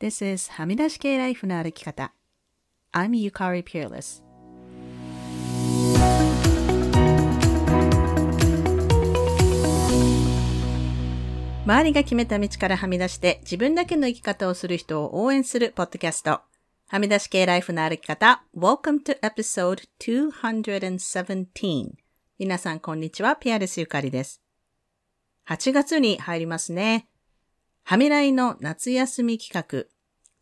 This is はみ出し系ライフの歩き方。I'm Yukari Peerless. 周りが決めた道からはみ出して自分だけの生き方をする人を応援するポッドキャスト。はみ出し系ライフの歩き方。Welcome to episode 217. 皆さんこんにちは。ピアレスゆかりです。8月に入りますね。はみらいの夏休み企画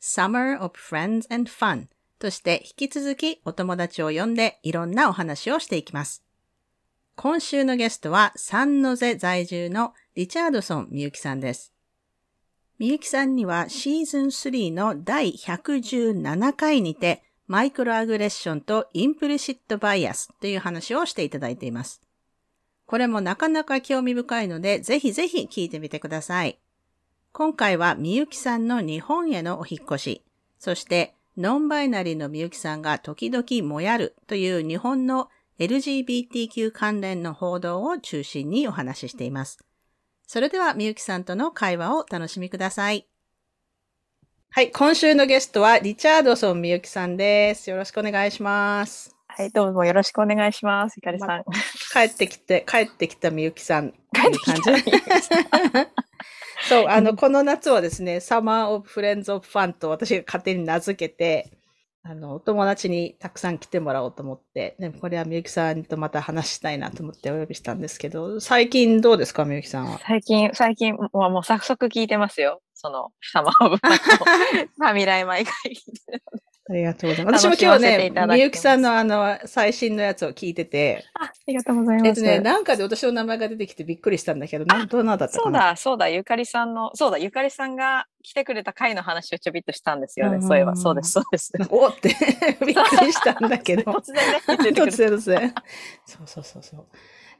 Summer of Friends and Fun として引き続きお友達を呼んでいろんなお話をしていきます。今週のゲストはサンノゼ在住のリチャードソンみゆきさんです。みゆきさんにはシーズン3の第117回にてマイクロアグレッションとインプリシットバイアスという話をしていただいています。これもなかなか興味深いので、ぜひぜひ聞いてみてください。今回はみゆきさんの日本へのお引越し、そしてノンバイナリーのみゆきさんが時々もやるという日本の LGBTQ 関連の報道を中心にお話ししています。それではみゆきさんとの会話をお楽しみください。はい、今週のゲストはリチャードソンみゆきさんです。よろしくお願いします。はい、どうもよろしくお願いします。ひかりさん。ま、帰ってきて、帰ってきたみゆきさんっていう感じ。そう、あの、この夏はですね、サマーオブフレンズオブファンと私が勝手に名付けて、あの、お友達にたくさん来てもらおうと思って、でもこれはみゆきさんとまた話したいなと思ってお呼びしたんですけど、最近どうですか、みゆきさんは？最近、最近はもう早速聞いてますよ。その、サマーオブファンと、ファミライ毎回聞いてるありがとうございます。私も今日ね、みゆきさんのあの、最新のやつを聞いてて。あ、ありがとうございます。えっとね、なんかで私の名前が出てきてびっくりしたんだけど、などうなんだったかな？そうだ、そうだ、ゆかりさんの、そうだ、ゆかりさんが来てくれた回の話をちょびっとしたんですよね。そういえば、そうです、そうです。おってびっくりしたんだけど。突然ね、突然突然。そうそうそうそう。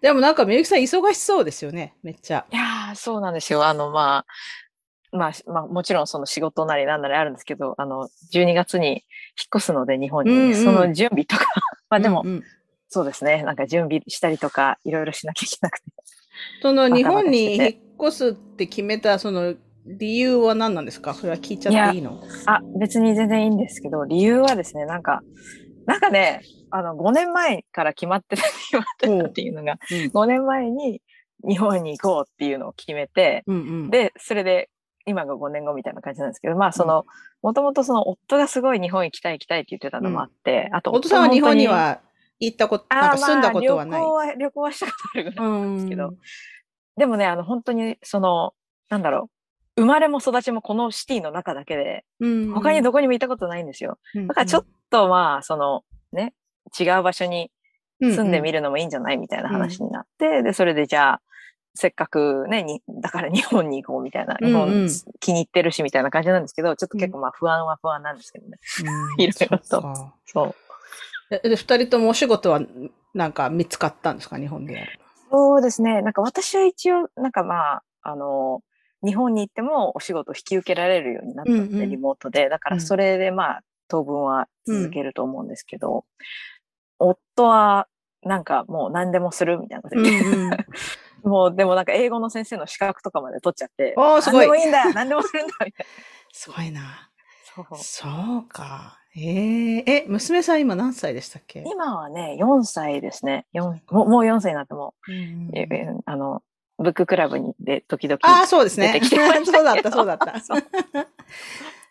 でもなんかみゆきさん忙しそうですよね、めっちゃ。いやそうなんですよ。あの、まあ、まあ、まあ、もちろんその仕事なりなんなりあるんですけど、あの、12月に引っ越すので日本に、うんうん、その準備とか。まあでも、うんうん、そうですね、なんか準備したりとか、いろいろしなきゃいけなくて。その 日本に引っ越すって決めた、その理由は何なんですか？それは聞いちゃっていいの？あ、別に全然いいんですけど、理由はですね、なんか、なんかね、あの、5年前から決まってた、決まってたっていうのが、うん、5年前に日本に行こうっていうのを決めて、うんうん、で、それで今が5年後みたいな感じなんですけど、まあその、もともとその夫がすごい日本行きたい行きたいって言ってたのもあって、うん、あと夫さんは日本には行ったこと、なんか住んだことはない。旅行は、旅行はしたことあるぐらいなんですけど、でもね、あの本当にその、なんだろう、生まれも育ちもこのシティの中だけで、他にどこにも行ったことないんですよ。だからちょっとまあ、その、ね、違う場所に住んでみるのもいいんじゃないみたいな話になって、で、それでじゃあ、せっかくね、に、だから日本に行こうみたいな、日本気に入ってるしみたいな感じなんですけど、ちょっと結構まあ不安は不安なんですけどね。いろいろと。そう。で、二人ともお仕事はなんか見つかったんですか日本でやる。そうですね。なんか私は一応、なんかまあ、あの、日本に行ってもお仕事を引き受けられるようになったので、うんうん、リモートで。だからそれでまあ、当分は続けると思うんですけど、うん、夫はなんかもう何でもするみたいなこと言って、うんうん もう、でもなんか英語の先生の資格とかまで取っちゃって。おすごい。何でもいいんだ何でもするんだみたいな。すごいな。そう。そうか。えー、え、娘さん今何歳でしたっけ？今はね、4歳ですね。4ももう4歳になっても、うん、えあの、ブッククラブにで時々ああ、そうですね。そうだった、そうだった。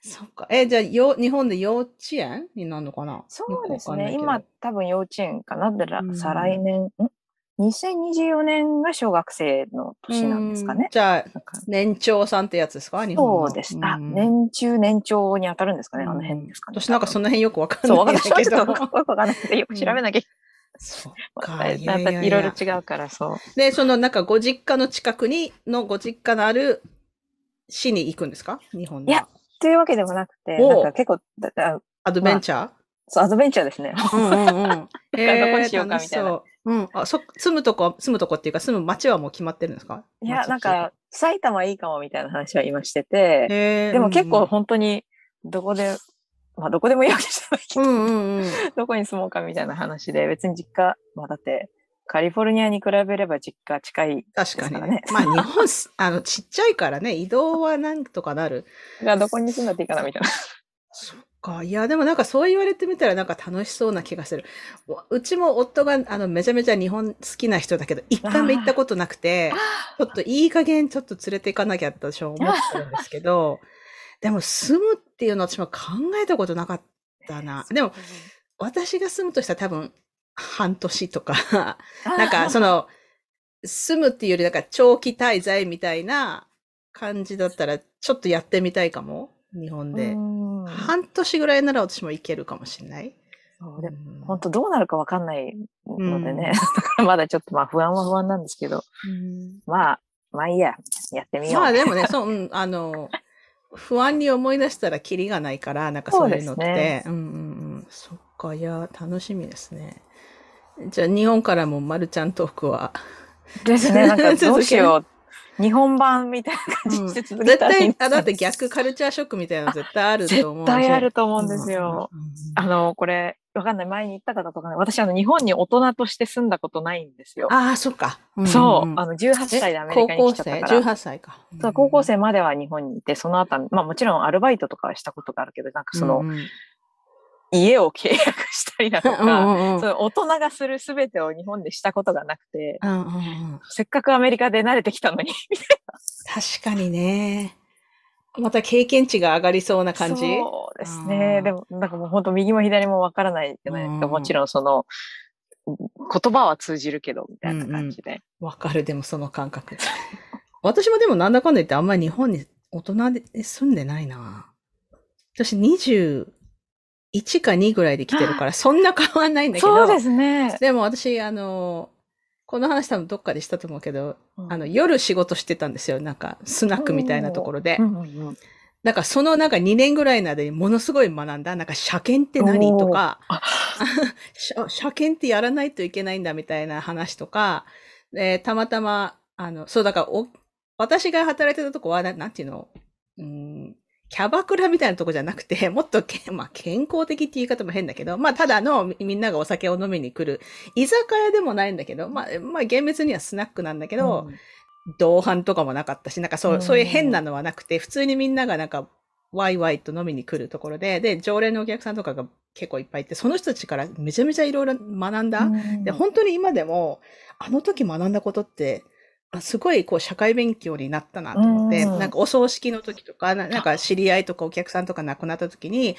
そっか。え、じゃあ、よ、日本で幼稚園になるのかな？そうですね。今、多分幼稚園かな。だから、再来年、ん？2024年が小学生の年なんですかね。じゃあ、年長さんってやつですか？日本そうです。あ、年中年長に当たるんですかねあの辺ですかね。私なんかその辺よくわかんないそう、私はちょっとよくわかんないで、よく調べなきゃ。そうか。いろいろ違うから、そう。で、そのなんかご実家の近くに、のご実家のある市に行くんですか？日本で。いや、というわけでもなくて、なんか結構、アドベンチャー、そう、アドベンチャーですね。うんうんうん。えー、どこにしようかみたいな。うん。あ、そ、住むとこ、住むとこっていうか、住む町はもう決まってるんですか？いや、なんか、埼玉いいかもみたいな話は今してて、でも結構本当に、どこで、まあどこでもいいわけじゃないけど、うんうんうん、どこに住もうかみたいな話で、別に実家、まあだって、カリフォルニアに比べれば実家近い、ね、確かにね。まあ日本、あの、ちっちゃいからね、移動はなんとかなる。がどこに住んだっていいかなみたいな。そっか。いや、でもなんかそう言われてみたらなんか楽しそうな気がする。うちも夫があのめちゃめちゃ日本好きな人だけど、一回も行ったことなくて、ちょっといい加減ちょっと連れて行かなきゃって私は思ってるんですけど、でも住むっていうのは私も考えたことなかったな。でも、私が住むとしたら多分半年とかなんかその、住むっていうよりなんか長期滞在みたいな感じだったらちょっとやってみたいかも。日本で。半年ぐらいなら私も行けるかもしれない。そうでも、本当どうなるかわかんないのでね、だからまだちょっとまあ不安は不安なんですけど、まあ、まあいいや、やってみよう。まあでもね、そう、うん、あの、不安に思い出したらキリがないから、なんかそういうのって。ね、うんうんうん。そっか、いや、楽しみですね。じゃあ日本からもまるちゃんトークは。ですね、なんかどうしよう日本版みたいな感じで続けたらいい、うん、絶対、あ、だって逆カルチャーショックみたいなの絶対あると思う。絶対あると思うんですよ。うんうん、あの、これ、わかんない。前に言った方とかね、私、あの、日本に大人として住んだことないんですよ。ああ、そっか。うんうん、そう。あの、18歳でアメリカに来ちゃったから。高校生 ?18 歳か。そう、高校生までは日本にいて、その後、まあもちろんアルバイトとかはしたことがあるけど、なんかその、うんうん家を契約したりだとか、うんうん、その大人がするすべてを日本でしたことがなくて、うんうんうん、せっかくアメリカで慣れてきたのに確かにね。また経験値が上がりそうな感じ？そうですね。でも、なんかもう本当右も左もわからないじゃないですか。うん、もちろんその、言葉は通じるけど、みたいな感じで。わ、うんうん、かる、でもその感覚。私もでもなんだかんだ言ってあんまり日本に大人で住んでないな。私20、1か2ぐらいで来てるから、そんな変わんないんだけど。そうですね。でも私、あの、この話多分どっかでしたと思うけど、うん、あの、夜仕事してたんですよ。なんか、スナックみたいなところで。なんかそのなんか2年ぐらいの間にものすごい学んだ。なんか車検って何とか、車検ってやらないといけないんだみたいな話とか、でたまたま、あの、そうだからお、私が働いてたとこは、なんていうの、うん、キャバクラみたいなとこじゃなくて、もっとけ、まあ、健康的って言い方も変だけど、まあ、ただのみんながお酒を飲みに来る、居酒屋でもないんだけど、まあ、まあ、厳密にはスナックなんだけど、うん、同伴とかもなかったし、なんかそう、そういう変なのはなくて、普通にみんながなんか、ワイワイと飲みに来るところで、で、常連のお客さんとかが結構いっぱいいて、その人たちからめちゃめちゃいろいろ学んだ、うん。で、本当に今でも、あの時学んだことって、すごいこう社会勉強になったなと思って、なんかお葬式の時とか、なんか知り合いとかお客さんとか亡くなった時に、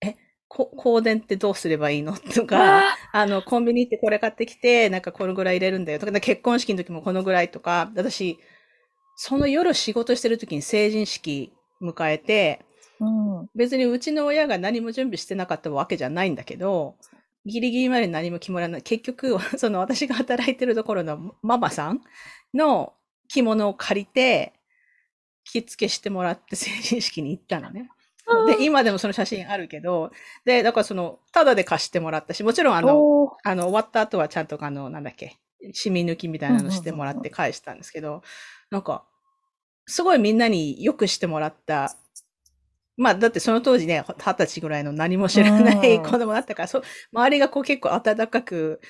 え、香典ってどうすればいいのとか、あ。の、コンビニってこれ買ってきて、なんかこのぐらい入れるんだよとか、結婚式の時もこのぐらいとか、私、その夜仕事してる時に成人式迎えて、うん、別にうちの親が何も準備してなかったわけじゃないんだけど、ギリギリまで何も決まらない。結局、その私が働いてるところのママさんの着物を借りて、着付けしてもらって成人式に行ったのね。で、今でもその写真あるけど、で、だからその、ただで貸してもらったし、もちろんあの、あの、終わった後はちゃんとあの、なんだっけ、染み抜きみたいなのしてもらって返したんですけど、なんか、すごいみんなによくしてもらった。まあ、だってその当時ね、二十歳ぐらいの何も知らない子供だったから、そ周りがこう結構温かく、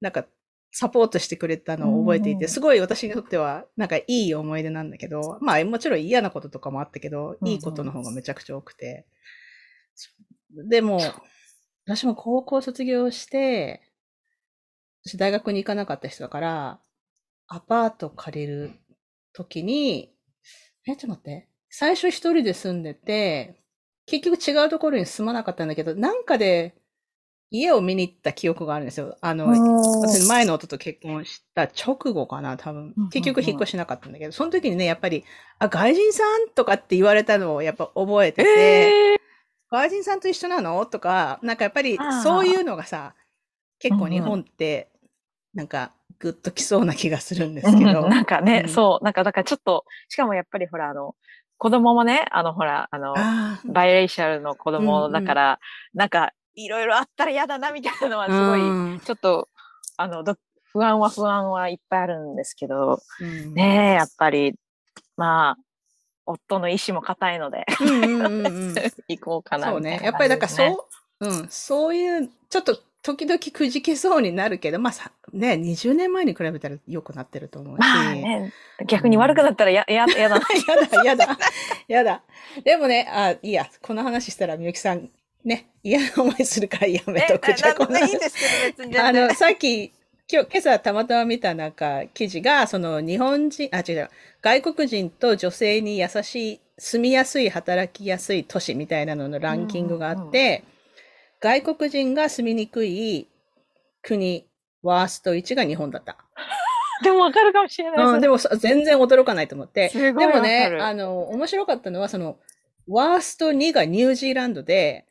なんかサポートしてくれたのを覚えていて、すごい私にとっては、なんかいい思い出なんだけど、まあもちろん嫌なこととかもあったけど、いいことの方がめちゃくちゃ多くて。でも、私も高校卒業して、私大学に行かなかった人だから、アパート借りるときに、え、ちょっと待って。最初一人で住んでて、結局違うところに住まなかったんだけど、なんかで家を見に行った記憶があるんですよ。あの、私前の夫と結婚した直後かな、多分。結局引っ越しなかったんだけど、その時にね、やっぱり、あ、外人さんとかって言われたのをやっぱ覚えてて、えー、外人さんと一緒なの？とか、なんかやっぱりそういうのがさ、結構日本って、なんか、グッときそうな気がするんですけど。うん、なんかね、うん、そう、なんか、だからちょっと、しかもやっぱりほら、あの、子供もね、あの、ほら、あの、バイレー。シャルの子供だから、うんうん、なんか、いろいろあったら嫌だなみたいなのはすごい、ちょっと、あの、不安は不安はいっぱいあるんですけど、うん、ねえ、やっぱり、まあ、夫の意志も固いので、行こうかなそうね。やっぱりだからそう、うん、そういう、ちょっと時々くじけそうになるけど、まあさ、ね、20年前に比べたら良くなってると思うし。まあね、逆に悪くなったらや、や、やだ。やだ、やだ、やだ。でもね、あ、いいや、この話したらみゆきさん、ね、嫌な思いするからやめとく。じゃこんないいですけど、別に。あの、さっき、今日、今朝たまたま見たなんか記事が、その日本人、あ、違う、外国人と女性に優しい、住みやすい、働きやすい都市みたいなののランキングがあって、うんうん外国人が住みにくい国、ワースト1が日本だった。でもわかるかもしれない。うん、でも全然驚かないと思って。でもね、あの、面白かったのは、その、ワースト2がニュージーランドで、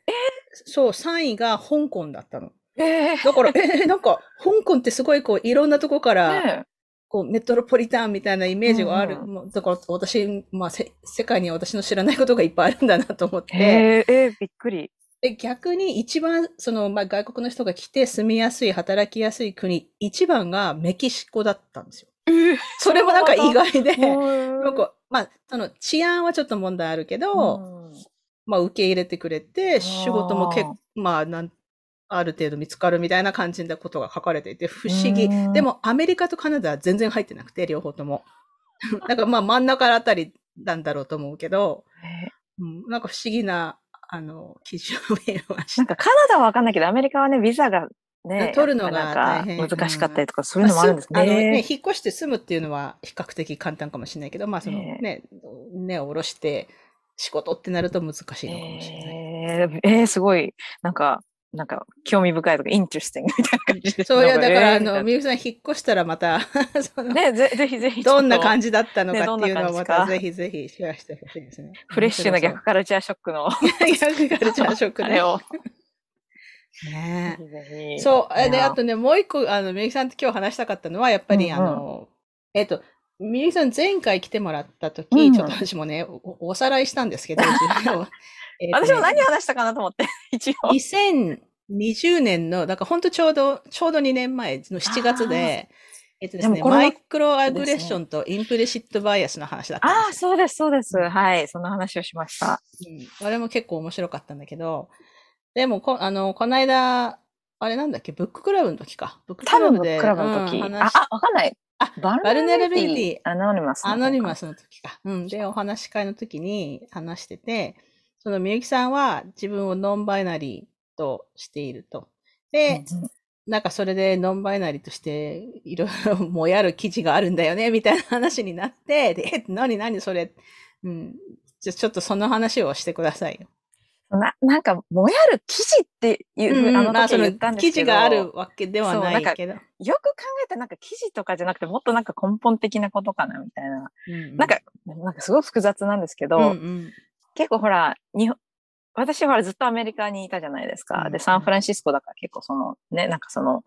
そう、3位が香港だったの。えー、だから、えー、なんか、香港ってすごいこう、いろんなとこから、ね、こう、メトロポリタンみたいなイメージがある。うんうん、だから、私、まあ世界に私の知らないことがいっぱいあるんだなと思って。えー、えー、びっくり。で、逆に一番、その、まあ、外国の人が来て住みやすい、働きやすい国、一番がメキシコだったんですよ。えー、それもなんか意外で、なんか、まあ、その治安はちょっと問題あるけど、まあ、受け入れてくれて、仕事も結構、まあ、なん、ある程度見つかるみたいな感じなことが書かれていて、不思議。でも、アメリカとカナダは全然入ってなくて、両方とも。なんかまあ、真ん中あたりなんだろうと思うけど、うん、なんか不思議なあの、記事を見ました。なんかカナダはわかんないけど、アメリカはね、ビザがね、取るのが大変難しかったりとか、そういうのもあるんですね。あのね、引っ越して住むっていうのは比較的簡単かもしれないけど、まあそのね、根を下ろして仕事ってなると難しいのかもしれない。えー、えー、すごい、なんか、なんか、興味深いとか、インテレスティングみたいな感じで。そういや、だから、あの、みゆきさん引っ越したらまた ね、ぜぜひぜひ。どんな感じだったのかっていうのをまたぜひぜひシェアしてほしいですね。フレッシュな逆カルチャーショックの。逆カルチャーショックね。ねえ。そう。で、あとね、もう一個、あの、みゆきさんと今日話したかったのは、やっぱり、あの、えっと、みゆきさん前回来てもらった時、ちょっと私もねお、おさらいしたんですけど、自分えーね、私も何話したかなと思って、一応。2020年の、だから本当ちょうど、ちょうど2年前の7月で、えっとですね、マイクロアグレッションとインプレシットバイアスの話だったああ、そうです、そうです。はい。その話をしました。うん。あれも結構面白かったんだけど、でも、こ、あの、この間、あれなんだっけ、ブッククラブの時か。ブッククラブで。ブッククラブの時。うん、あ、あ、わかんない。あ、 vulnerability。 anonymous anonymous の時か。うん。で、お話し会の時に話してて、そのみゆきさんは自分をノンバイナリーとしていると。で、うんなんかそれでノンバイナリーとしていろいろもやる記事があるんだよね、みたいな話になって、で、え、何何それ？うん。じゃちょっとその話をしてくださいよ。な、なんか、もやる記事っていう、うん、あの時言ったんですけど、記事があるわけではないけど。よく考えたらなんか記事とかじゃなくてもっとなんか根本的なことかなみたいな。うんうん、なんか、なんかすごい複雑なんですけど、うんうん、結構ほら、日本、私はずっとアメリカにいたじゃないですか。で、サンフランシスコだから結構その、ね、なんかその、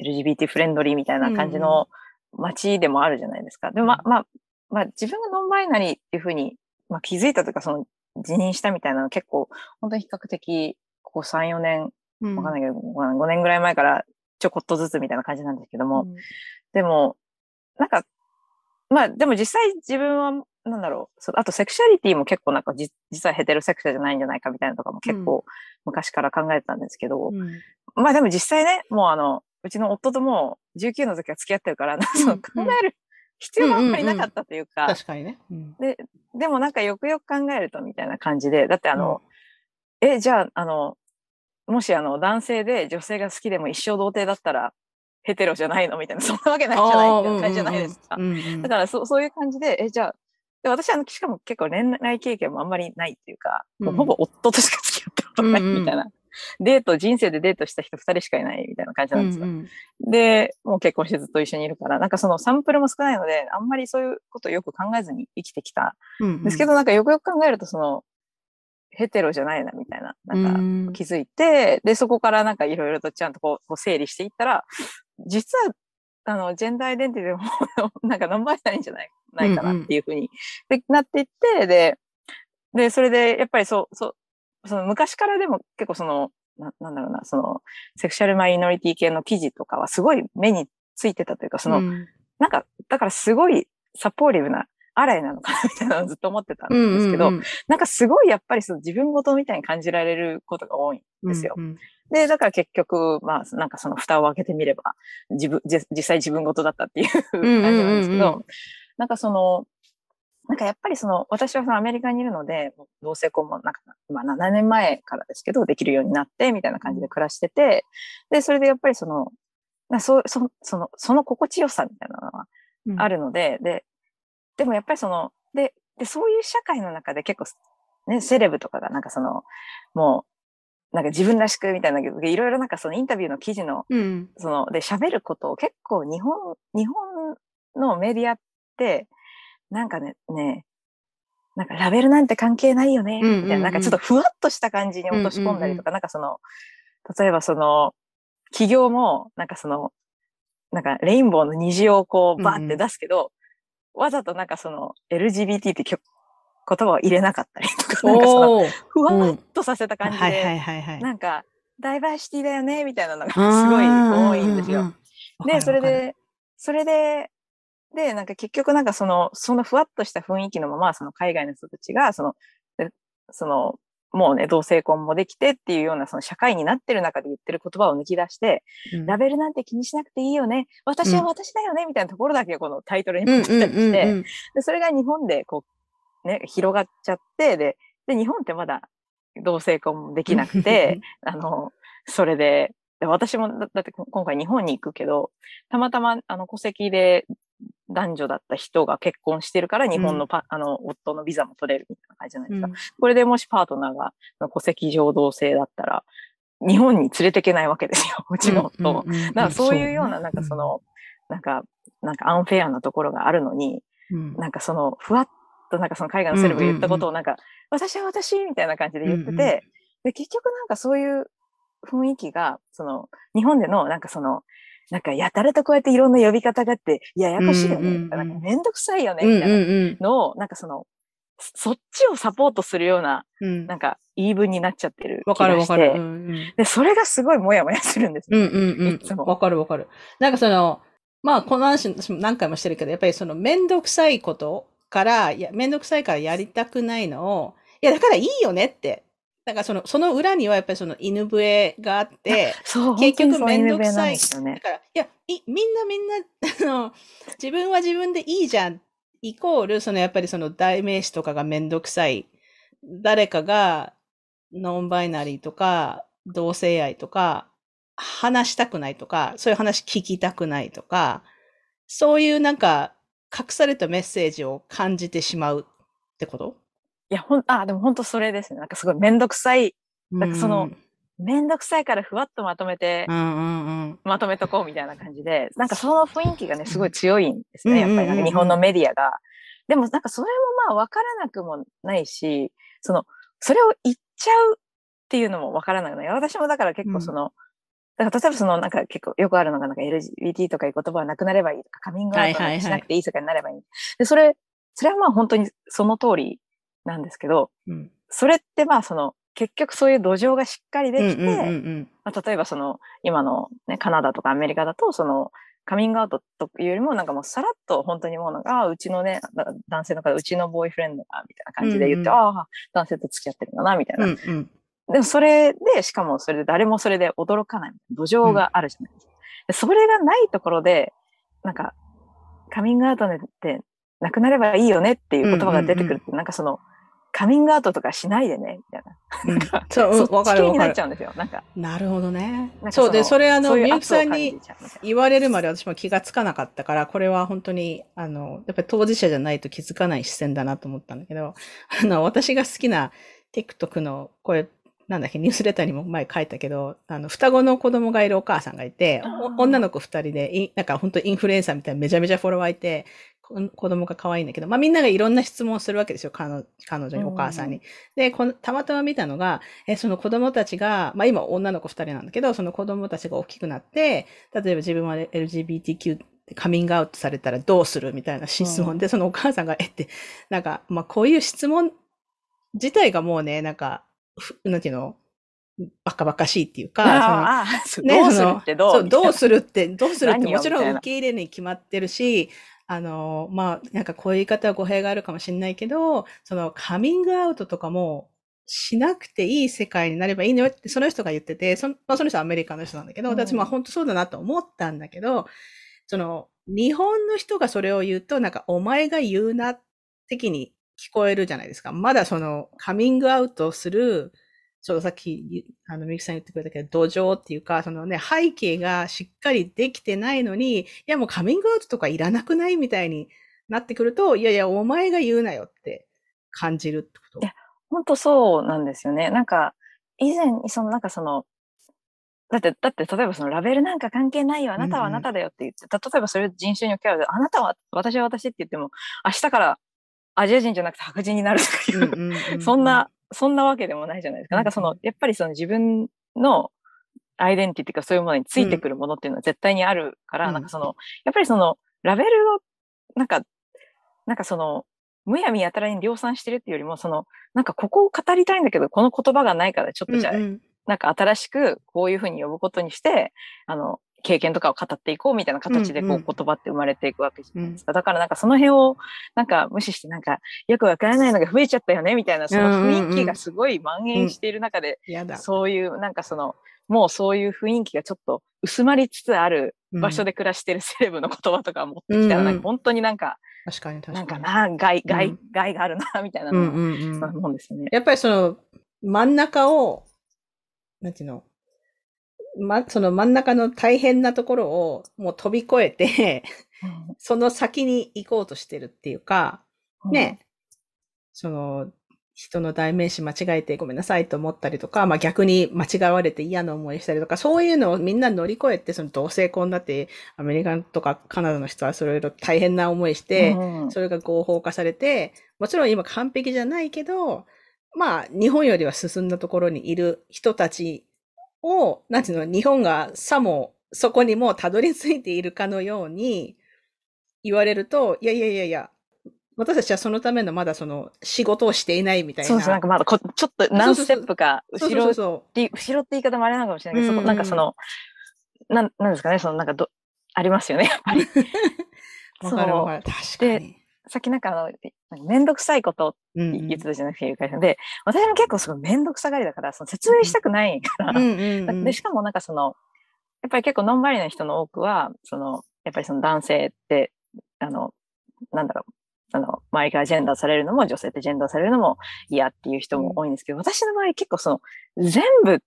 LGBT フレンドリーみたいな感じの街でもあるじゃないですか。でもま、まあ、まあ、自分がノンバイナリーっていうふうに、まあ、気づいたというか、その、辞任したみたいなの結構、本当に比較的、ここ3、4年、わかんないけど、うん、5年ぐらい前からちょこっとずつみたいな感じなんですけども、うん、でも、なんか、まあ、でも実際自分はなんだろう。あと、セクシャリティも結構なんか実はヘテロセクシャじゃないんじゃないかみたいなとかも結構昔から考えてたんですけど、うん、まあでも実際ね、もうあの、うちの夫とも19の時は付き合ってるから、うん、考える必要もあんまりなかったというか、確かにね、で、でもなんかよくよく考えるとみたいな感じで、だってあの、え、じゃあ、あの、もしあの、男性で女性が好きでも一生童貞だったら、ヘテロじゃないの？みたいな、そんなわけないじゃないって感じじゃないですか。だからそ、そういう感じで、え、じゃあ、で私はしかも結構恋愛経験もあんまりないっていうか、うん、もうほぼ夫としか付き合ったことないみたいな。うんうん、デート、人生でデートした人二人しかいないみたいな感じなんですよ。うんうん、で、もう結婚してずっと一緒にいるから、なんかそのサンプルも少ないので、あんまりそういうことをよく考えずに生きてきた。うんうん、ですけど、なんかよくよく考えると、その、ヘテロじゃないなみたいな、なんか気づいて、で、そこからなんかいろいろとちゃんとこう整理していったら、実はあの、ジェンダーアイデンティティもなんかノンバイナリーんじゃないないかなっていうふうに、で、なっていって、で、で、それで、やっぱりそう、そう、その昔からでも結構その、ななんだろうな、その、セクシャルマイノリティ系の記事とかはすごい目についてたというか、その、うん、なんか、だからすごいサポーリブなアライなのかなみたいなのをずっと思ってたんですけど、うんうんうん、なんかすごいやっぱりその自分ごとみたいに感じられることが多いんですよ。うんうん、で、だから結局、まあ、なんかその蓋を開けてみれば、自分、実際自分事だったっていう 感じなんですけど、なんかその、なんかやっぱりその、私はそのアメリカにいるので、同性婚もなんか、まあ7年前からですけど、できるようになって、みたいな感じで暮らしてて、で、それでやっぱりその、そそその、その心地よさみたいなのはあるので、うん、で、でもやっぱりその、で、で、そういう社会の中で結構、ね、セレブとかがなんかその、もう、なんか自分らしくみたいな、いろいろなんかそのインタビューの記事の、うん、その、で喋ることを結構日本、日本のメディアって、なんかね、ね、なんかラベルなんて関係ないよね、みたいな、なんかちょっとふわっとした感じに落とし込んだりとか、なんかその、例えばその、企業も、なんかその、なんかレインボーの虹をこうバーって出すけど、わざとなんかその LGBT って言葉を入れなかったりとか、なんかその、ふわっとさせた感じで、なんか、ダイバーシティだよね、みたいなのがすごい多いんですよ。で、それで、それで、で、なんか結局なんかその、そのふわっとした雰囲気のまま、その海外の人たちが、その、その、もうね、同性婚もできてっていうようなその社会になってる中で言ってる言葉を抜き出して、うん、ラベルなんて気にしなくていいよね。私は私だよね、みたいなところだけこのタイトルに持ってたりして、で、それが日本でこう、ね、広がっちゃって、で、で、日本ってまだ同性婚もできなくて、あの、それで、私もだって今回日本に行くけど、たまたまあの戸籍で男女だった人が結婚してるから日本のパ、うん、あの、夫のビザも取れるみたいな感じじゃないですか。うん、これでもしパートナーが戸籍上同性だったら、日本に連れていけないわけですよ、うちの夫。だからそういうような、なんかその、なんか、なんかアンフェアなところがあるのに、うん、なんかその、ふわっとなんかその海外のセレブが言ったことをなんか、私は私みたいな感じで言ってて、で、結局なんかそういう雰囲気が、その、日本でのなんかその、なんかやたらとこうやっていろんな呼び方があって、ややこしいよね、うんうん、なんかめんどくさいよね、みたいなのを、なんかその、そっちをサポートするような、うん、なんか言い分になっちゃってるわかるわかる、うんうん。で、それがすごいもやもやするんですよ。うんうんうん。わかるわかる。なんかその、まあこの話私も何回もしてるけど、やっぱりそのめんどくさいことから、いや、めんどくさいからやりたくないのを、いや、だからいいよねってだからその、その裏にはやっぱりその犬笛があって、結局めんどくさい。ね、だから、いやい、みんなみんな、あの、自分は自分でいいじゃん。イコール、そのやっぱりその代名詞とかがめんどくさい。誰かがノンバイナリーとか、同性愛とか、話したくないとか、そういう話聞きたくないとか、そういうなんか隠されたメッセージを感じてしまうってこと？いや、ほん、あ、でも本当それですね。なんかすごいめんどくさい。なんかその、めんどくさいからふわっとまとめて、うんうんうん、まとめとこうみたいな感じで、なんかその雰囲気がね、すごい強いんですね。やっぱりなんか日本のメディアが。でもなんかそれもまあわからなくもないし、その、それを言っちゃうっていうのもわからないのよ。私もだから結構その、うんだから例えばそのなんか結構よくあるのがなんか LGBT とかいう言葉はなくなればいいとかカミングアウトしなくていいとかになればいい。で、それ、それはまあ本当にその通りなんですけど、うん、それってまあその結局そういう土壌がしっかりできて、まあ、例えばその今の、ね、カナダとかアメリカだとそのカミングアウトというよりもなんかもうさらっと本当にもうなんか、あうちのね、男性の方、うちのボーイフレンドが、みたいな感じで言って、うんうん、ああ、男性と付き合ってるんだな、みたいな。うんうん、でもそれで、しかもそれで誰もそれで驚かない。土壌があるじゃないですか。うん、それがないところで、なんか、カミングアウトってなくなればいいよねっていう言葉が出てくるって、なんかその、カミングアウトとかしないでね、みたいな。うん、そう、わかるわかる。になっちゃうんですよ、なんか。なるほどね。そうで、それあの、みゆきさんに言われるまで私も気がつかなかったから、これは本当に、あの、やっぱり当事者じゃないと気づかない視線だなと思ったんだけど、あの、私が好きな TikTok の、これ、なんだっけ、ニュースレターにも前書いたけど、あの、双子の子供がいるお母さんがいて、女の子二人で、なんか本当インフルエンサーみたいなめちゃめちゃフォロワーいて、子供が可愛いんだけど、まあみんながいろんな質問をするわけですよ、彼女にお母さんに。でこの、たまたま見たのが、え、その子供たちが、まあ今女の子二人なんだけど、その子供たちが大きくなって、例えば自分は LGBTQ ってカミングアウトされたらどうするみたいな質問で、そのお母さんが、えって、なんか、まあこういう質問自体がもうね、なんか、なんていうの？バカバカしいっていうか、そのね、どうするってどう？どうするって、どうするってもちろん受け入れるに決まってるし、あの、まあ、なんかこういう言い方は語弊があるかもしれないけど、そのカミングアウトとかもしなくていい世界になればいいのよってその人が言ってて、その,、まあ、その人はアメリカの人なんだけど、私も本当そうだなと思ったんだけど、その、日本の人がそれを言うと、なんか、お前が言うな、的に聞こえるじゃないですか。まだその、カミングアウトする、そう、さっき、あの、ミキさん言ってくれたけど、土壌っていうか、そのね、背景がしっかりできてないのに、いやもうカミングアウトとかいらなくないみたいになってくると、いやいや、お前が言うなよって感じるってこと？いや、本当そうなんですよね。なんか、以前、その、なんかその、だって、だって、例えばそのラベルなんか関係ないよ。あなたはあなただよって言って、うんうん、例えばそれを人種に置き換えるあなたは、私は私って言っても、明日からアジア人じゃなくて白人になるとかいう、そんな、そんなわけでもないじゃないですか。なんかその、やっぱりその自分のアイデンティティとかそういうものについてくるものっていうのは絶対にあるから、うん、なんかその、やっぱりその、ラベルを、なんか、なんかその、むやみやたらに量産してるっていうよりも、その、なんかここを語りたいんだけど、この言葉がないから、ちょっとじゃあ、うんうん、なんか新しくこういうふうに呼ぶことにして、あの、経験とかを語っていこうみたいな形でこう言葉って生まれていくわけじゃないですか。うん。うん、だからなんかその辺をなんか無視してなんかよくわからないのが増えちゃったよねみたいなその雰囲気がすごい蔓延している中で、そういうなんかそのもうそういう雰囲気がちょっと薄まりつつある場所で暮らしてるセレブの言葉とか持ってきたら、なんか本当になんか、確かに確かに。なんかな、害、害、害があるな、みたいなの、うんそう思うんですよね。やっぱりその真ん中を、なんていうの、ま、その真ん中の大変なところをもう飛び越えてその先に行こうとしてるっていうか、ね、うん、その、人の代名詞間違えてごめんなさいと思ったりとか、まあ逆に間違われて嫌な思いしたりとか、そういうのをみんな乗り越えて、その同性婚だって、アメリカとかカナダの人はそれを大変な思いして、うん、それが合法化されて、もちろん今完璧じゃないけど、まあ日本よりは進んだところにいる人たちを、なんていうの、日本がさもそこにもたどり着いているかのように言われると、いやいやいやいや、私たちはそのためのまだその仕事をしていないみたいな。そうそう、なんかまだこちょっと何ステップか後ろ後ろって言い方もあれなのかもしれないけど、うんうん、そこなんかその、なん、なんですかね、そのなんかど、ありますよね、やっぱり。わかるわかる。確かに。さっきなんかあの、めんどくさいことって言ってたじゃなくて、いう会社で、私も結構すごいめんどくさがりだから、その説明したくないから、で、しかもなんかその、やっぱり結構ノンバリの人の多くは、その、やっぱりその男性って、あの、なんだろう、あの、周りからジェンダーされるのも、女性ってジェンダーされるのも嫌っていう人も多いんですけど、私の場合結構その、全部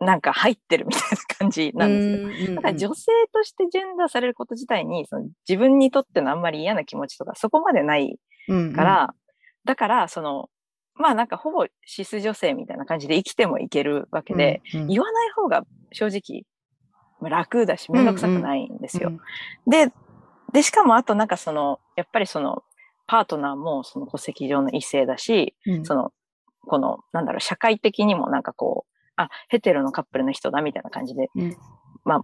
なんか入ってるみたいな感じなんですよ。だから女性としてジェンダーされること自体に、その自分にとってのあんまり嫌な気持ちとかそこまでないから、うんうん、だからその、まあなんかほぼシス女性みたいな感じで生きてもいけるわけで、うんうん、言わない方が正直楽だしめんどくさくないんですよ。うんうん、で、で、しかもあとなんかその、やっぱりその、パートナーもその戸籍上の異性だし、うん、その、この、なんだろう、社会的にもなんかこう、あ、ヘテロのカップルの人だみたいな感じで、うん、まあ、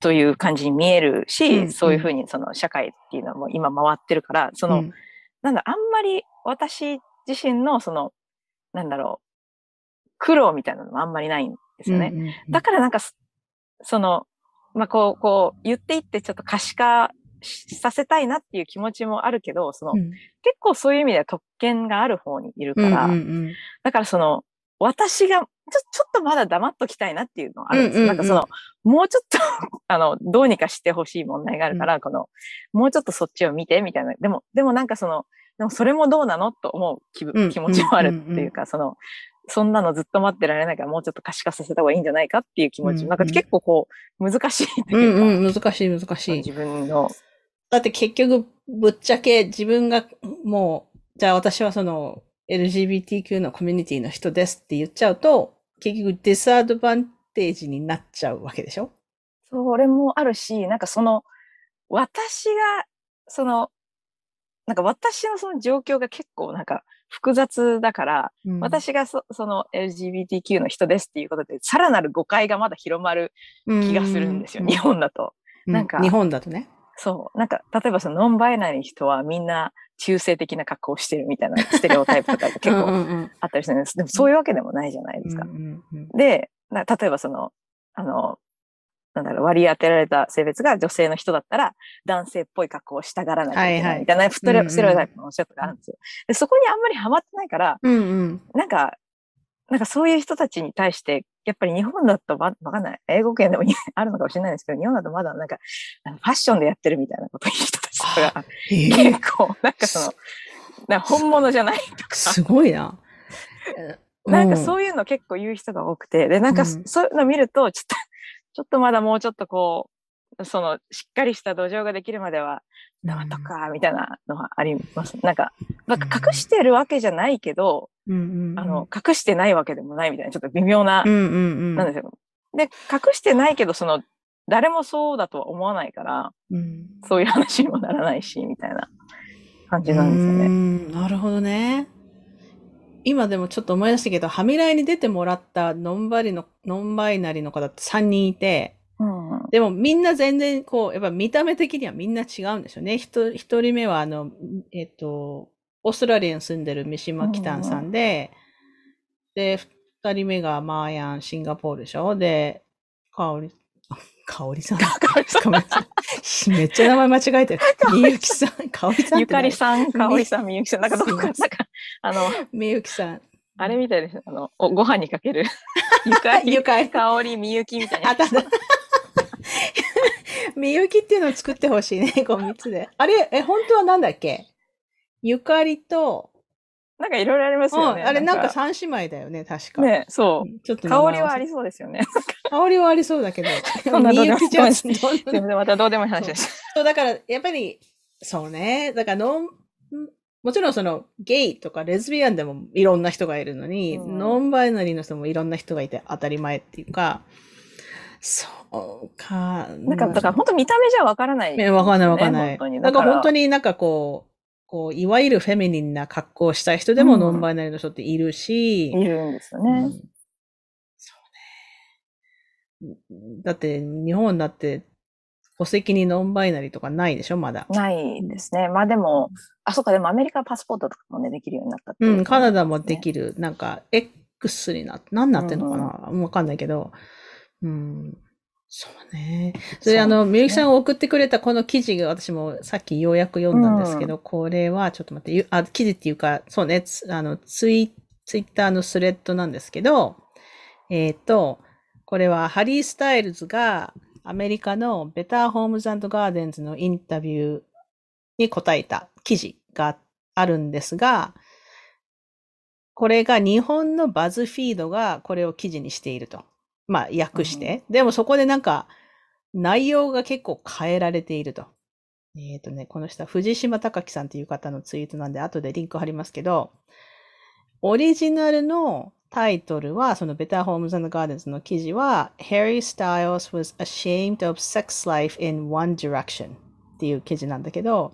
という感じに見えるし、うん、そういうふうにその社会っていうのも今回ってるから、その、うん、なんだ、あんまり私自身のその、なんだろう、苦労みたいなのもあんまりないんですよね。うんうんうん、だからなんか、その、まあ、こう、こう、言っていってちょっと可視化させたいなっていう気持ちもあるけど、その、うん、結構そういう意味では特権がある方にいるから、うんうんうん、だからその、私がちょ、ちょっとまだ黙っときたいなっていうのはあるんですよ。うんうんうん、なんかその、もうちょっと あの、どうにかしてほしい問題があるから、うん、この、もうちょっとそっちを見て、みたいな。でも、でもなんかその、でもそれもどうなのと思う気,、うん、気持ちもあるっていうか、その、そんなのずっと待ってられないからもうちょっと可視化させた方がいいんじゃないかっていう気持ち。うんうん、なんか結構こう、難しいっていうか。うんうん、難しい難しい。自分の。だって結局、ぶっちゃけ自分がもう、じゃあ私はその、LGBTQ のコミュニティの人ですって言っちゃうと、結局ディスアドバンテージになっちゃうわけでしょ？それもあるし、なんかその、私が、その、なんか私のその状況が結構なんか複雑だから、うん、私がそその LGBTQ の人ですっていうことで、さらなる誤解がまだ広まる気がするんですよ、日本だと。なんか、日本だとね。そう。なんか、例えばそのノンバイナリー人はみんな中性的な格好をしてるみたいな ステレオタイプとか結構あったりするんです。でもそういうわけでもないじゃないですか。で、例えばその、あの、なんだろう、割り当てられた性別が女性の人だったら、男性っぽい格好をしたがらないみたいな、ステレオタイプのおっしゃったがあるんですよ。で、そこにあんまりハマってないから、うんうん、なんか、なんかそういう人たちに対して、やっぱり日本だとわかんない。英語圏でもあるのかもしれないんですけど、日本だとまだなんか、ファッションでやってるみたいなことを言う人たちとか、結構、なんかその、な本物じゃないとか。すごいな。なんかそういうの結構言う人が多くて、で、なんかそういうの見ると、ちょっと、ちょっとまだもうちょっとこう、その、しっかりした土壌ができるまでは、なんとか、みたいなのはあります。なんか、なんか隠してるわけじゃないけど、うんうん、あの、隠してないわけでもないみたいな、ちょっと微妙な、うんうんうん、なんですよ。で、隠してないけど、その、誰もそうだとは思わないから、うん、そういう話にもならないし、みたいな感じなんですよね。なるほどね。今でもちょっと思い出したけど、はみらいに出てもらったノンバリの、ノンバイナリーの方って3人いて、うん、でもみんな全然こう、やっぱ見た目的にはみんな違うんですよね。一人目はあの、えっ、と、オーストラリアに住んでる三島キタンさんで、うん、で、二人目がマーヤン、シンガポールでしょで、かおり、かおりさん？かおりさん。めっちゃ名前間違えてる。みゆきさん、かおりさん。ゆかりさん、かおりさん、みゆきさん。なんかどこか、なんか、あの、みゆきさん。あれみたいです。あの、おご飯にかける。ゆかり、ゆかり、かおり、みゆきみたいな。みゆきっていうのを作ってほしいね、こう3つで。あれ、え、本当はなんだっけ？ゆかりと、なんかいろいろありますよね。あれなんか三姉妹だよね、確か。ねそう。ちょっと香りはありそうですよね。香りはありそうだけど。そんなどうでもいい。すみません、またどうでもいい話です。そう、だから、やっぱり、そうね。だからノン、もちろんその、ゲイとかレズビアンでもいろんな人がいるのに、うん、ノンバイナリーの人もいろんな人がいて当たり前っていうか、そうか。なんか、だから本当見た目じゃわからない、ね。わかんないわかんない。なんか本当になんかこう、こう、いわゆるフェミニンな格好をしたい人でもノンバイナリーの人っているし。いるんですよね、うん、そうね。だって、日本だって、戸籍にノンバイナリーとかないでしょまだ。ないですね。まあでも、あ、そっか、でもアメリカパスポートとかもね、できるようになったって、ね、うん、カナダもできる。なんか、X になって、何なってんのかな？わ、うん、かんないけど。うん。そうね。それ、あの、みゆきさんを送ってくれたこの記事が私もさっきようやく読んだんですけど、うん、これはちょっと待って、あ、記事っていうか、そうね、あの、ツイ、ツイッターのスレッドなんですけど、えっ、ー、と、これはハリー・スタイルズがアメリカのベターホームズガーデンズのインタビューに答えた記事があるんですが、これが日本のバズフィードがこれを記事にしていると。まあ、訳して。うん、でもそこでなんか、内容が結構変えられていると。えっ、ー、とね、この下、藤島隆樹さんという方のツイートなんで、後でリンク貼りますけど、オリジナルのタイトルは、その Better Homes and Gardens の記事は、Harry Styles was ashamed of sex life in one direction っていう記事なんだけど、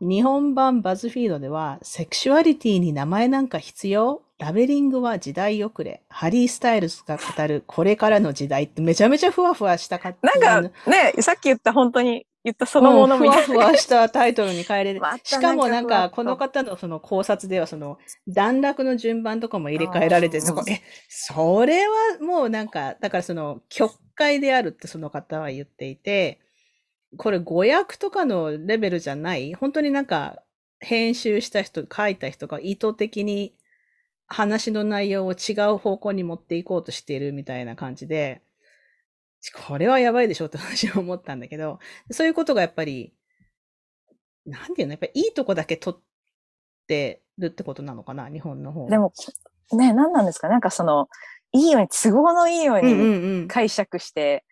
日本版バズフィードでは、セクシュアリティに名前なんか必要？ラベリングは時代遅れ。ハリー・スタイルズが語るこれからの時代ってめちゃめちゃふわふわしたかなんかね、さっき言った本当に言ったそのものみたいな、ふわふわしたタイトルに変えれる。しかもなんか、この方のその考察では、その、段落の順番とかも入れ替えられてるのえ、それはもうなんか、だからその、曲解であるってその方は言っていて、これ語訳とかのレベルじゃない、本当になんか、編集した人、書いた人が意図的に話の内容を違う方向に持っていこうとしているみたいな感じで、これはやばいでしょって私は思ったんだけど、そういうことがやっぱり、なんていうのやっぱりいいとこだけ取ってるってことなのかな日本の方。でも、ね、何なんですか？なんかその、いいように、都合のいいように解釈して、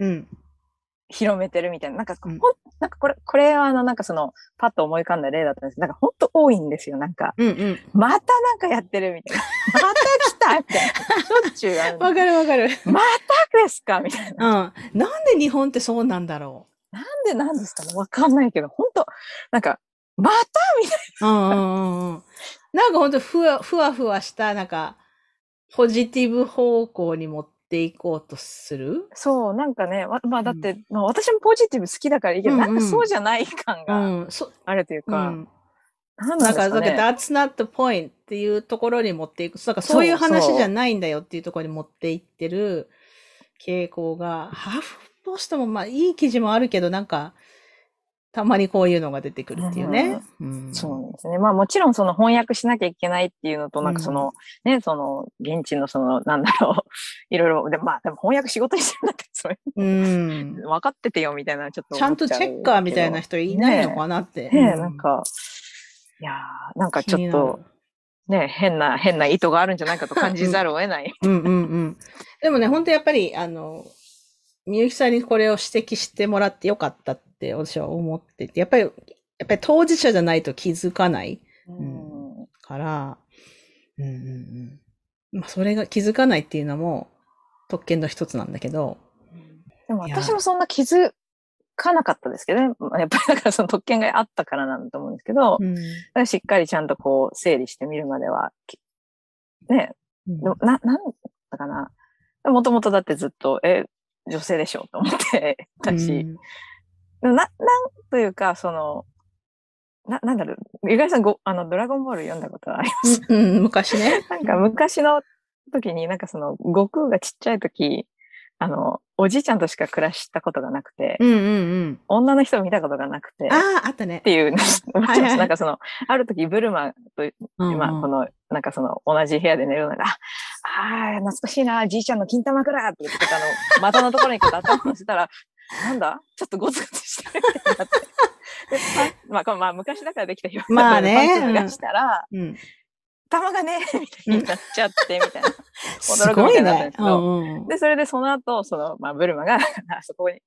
広めてるみたいな。なんか、うん、ほん、なんかこれ、これはあの、なんかその、パッと思い浮かんだ例だったんです。けど、なんかほんと多いんですよ。なんか、うんうん、またなんかやってるみたいな。また来たみたいな。しょっちゅうある。わかるわかる。またですかみたいな。うん。なんで日本ってそうなんだろうなんでなんですかねわかんないけど、本当なんか、またみたいな。うんうんうん。なんか本当ふわ、ふわふわした、なんか、ポジティブ方向に持っていこうとする？そう、なんかね、まあだって、うん、まあ私もポジティブ好きだからいいけど、うんうん、なんかそうじゃない感があるというか、うん、なんか、だ that's not the point っていうところに持っていく。だからそういう話じゃないんだよっていうところに持っていってる傾向が、ハーフポストもまあいい記事もあるけど、なんか、たまにこういうのが出てくるっていうね。うん、そうですね。まあもちろんその翻訳しなきゃいけないっていうのと、なんかその、うん、ね、その、現地のその、なんだろう、いろいろ、でまあでも翻訳仕事にしてるんだって、それ。うん。分かっててよみたいな、ちょっとちゃんとチェッカーみたいな人いないのかなって。ねね、なんか、いやー、なんかちょっと、ね、変な、変な意図があるんじゃないかと感じざるを得ない。うんうんうん。でもね、本当やっぱり、あの、みゆきさんにこれを指摘してもらってよかったって私は思ってて、やっぱり、やっぱり当事者じゃないと気づかない。うん、から、うんうんうん。まあ、それが気づかないっていうのも特権の一つなんだけど。でも私もそんな気づかなかったですけどね。やっぱりだからその特権があったからなんだと思うんですけど、うん、しっかりちゃんとこう整理してみるまでは、ね、うん、な、なんだかな。もともとだってずっと、え、女性でしょと思ってたし、うん、な、なんというか、その、な、なんだろう、ゆかりさんご、あの、ドラゴンボール読んだことあります？うん、昔ね。なんか昔の時に、なんかその、悟空がちっちゃい時、あの、おじいちゃんとしか暮らしたことがなくて、うんうんうん、女の人を見たことがなくて、ああ、あったね。っていう、なんかその、ある時ブルマと、まあ、この、なんかその、同じ部屋で寝るのが、ああ、懐かしいな、じいちゃんの金玉くらって言って、あの、股のところにこう頭を乗せたら、なんだ？ちょっとゴツゴツしてるってなって。まあ、まあ、昔だからできた表現まあね。パンツしたら、うん、玉がね、みたいになっちゃって、みたいな。驚くみたいになったんですけど、ねうん、で、それでその後、その、まあ、ブルマが、あそこに、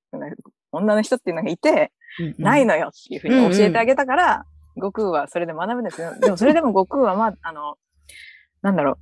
女の人っていうのがいて、うんうん、ないのよっていうふうに教えてあげたから、うんうん、悟空はそれで学ぶんですよ。でもそれでも悟空は、まあ、あの、なんだろう、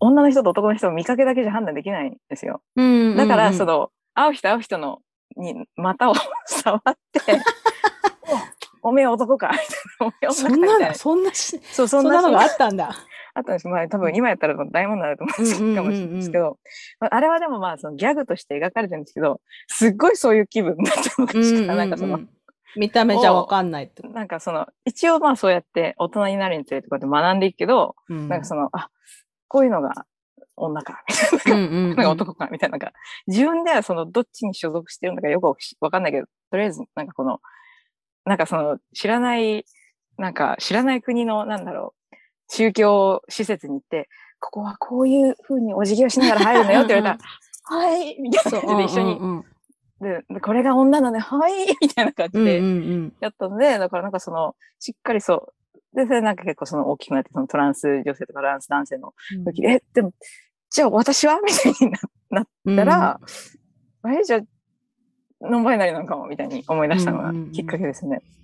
女の人と男の人を見かけだけじゃ判断できないんですよ。うんうんうん、だから、その、会う人会う人の、に、股を 触って、おめえ男かみたいな。おめえ男かそんなの、そんなし、そう、そんなのがあったんだ。あったんです。まあ多分今やったら大問題だと思う。んですかもしれないですけど、あれはでもまあそのギャグとして描かれてるんですけど、すっごいそういう気分だった昔から、なんかその、見た目じゃわかんないって。なんかその、一応まあそうやって大人になるにつれてこうやって学んでいくけど、うん、なんかその、あ、こういうのが女か、みたいな。なんか男か、みたいな。なんか、自分ではその、どっちに所属してるのかよくわかんないけど、とりあえず、なんかこの、なんかその、知らない、なんか知らない国の、なんだろう、宗教施設に行って、ここはこういうふうにお辞儀をしながら入るのよって言われたら、はい、みたいな感じで一緒に、うんうん。で、これが女なのね、はい、みたいな感じでやったので、うん。うんうん、だからなんかその、しっかりそう、で、それなんか結構その大きくなって、そのトランス女性とかトランス男性の時で、うん、え、でも、じゃあ私はみたいになったら、うん、え、じゃあ、ノンバイナリーなのかもみたいに思い出したのがきっかけですね。うん、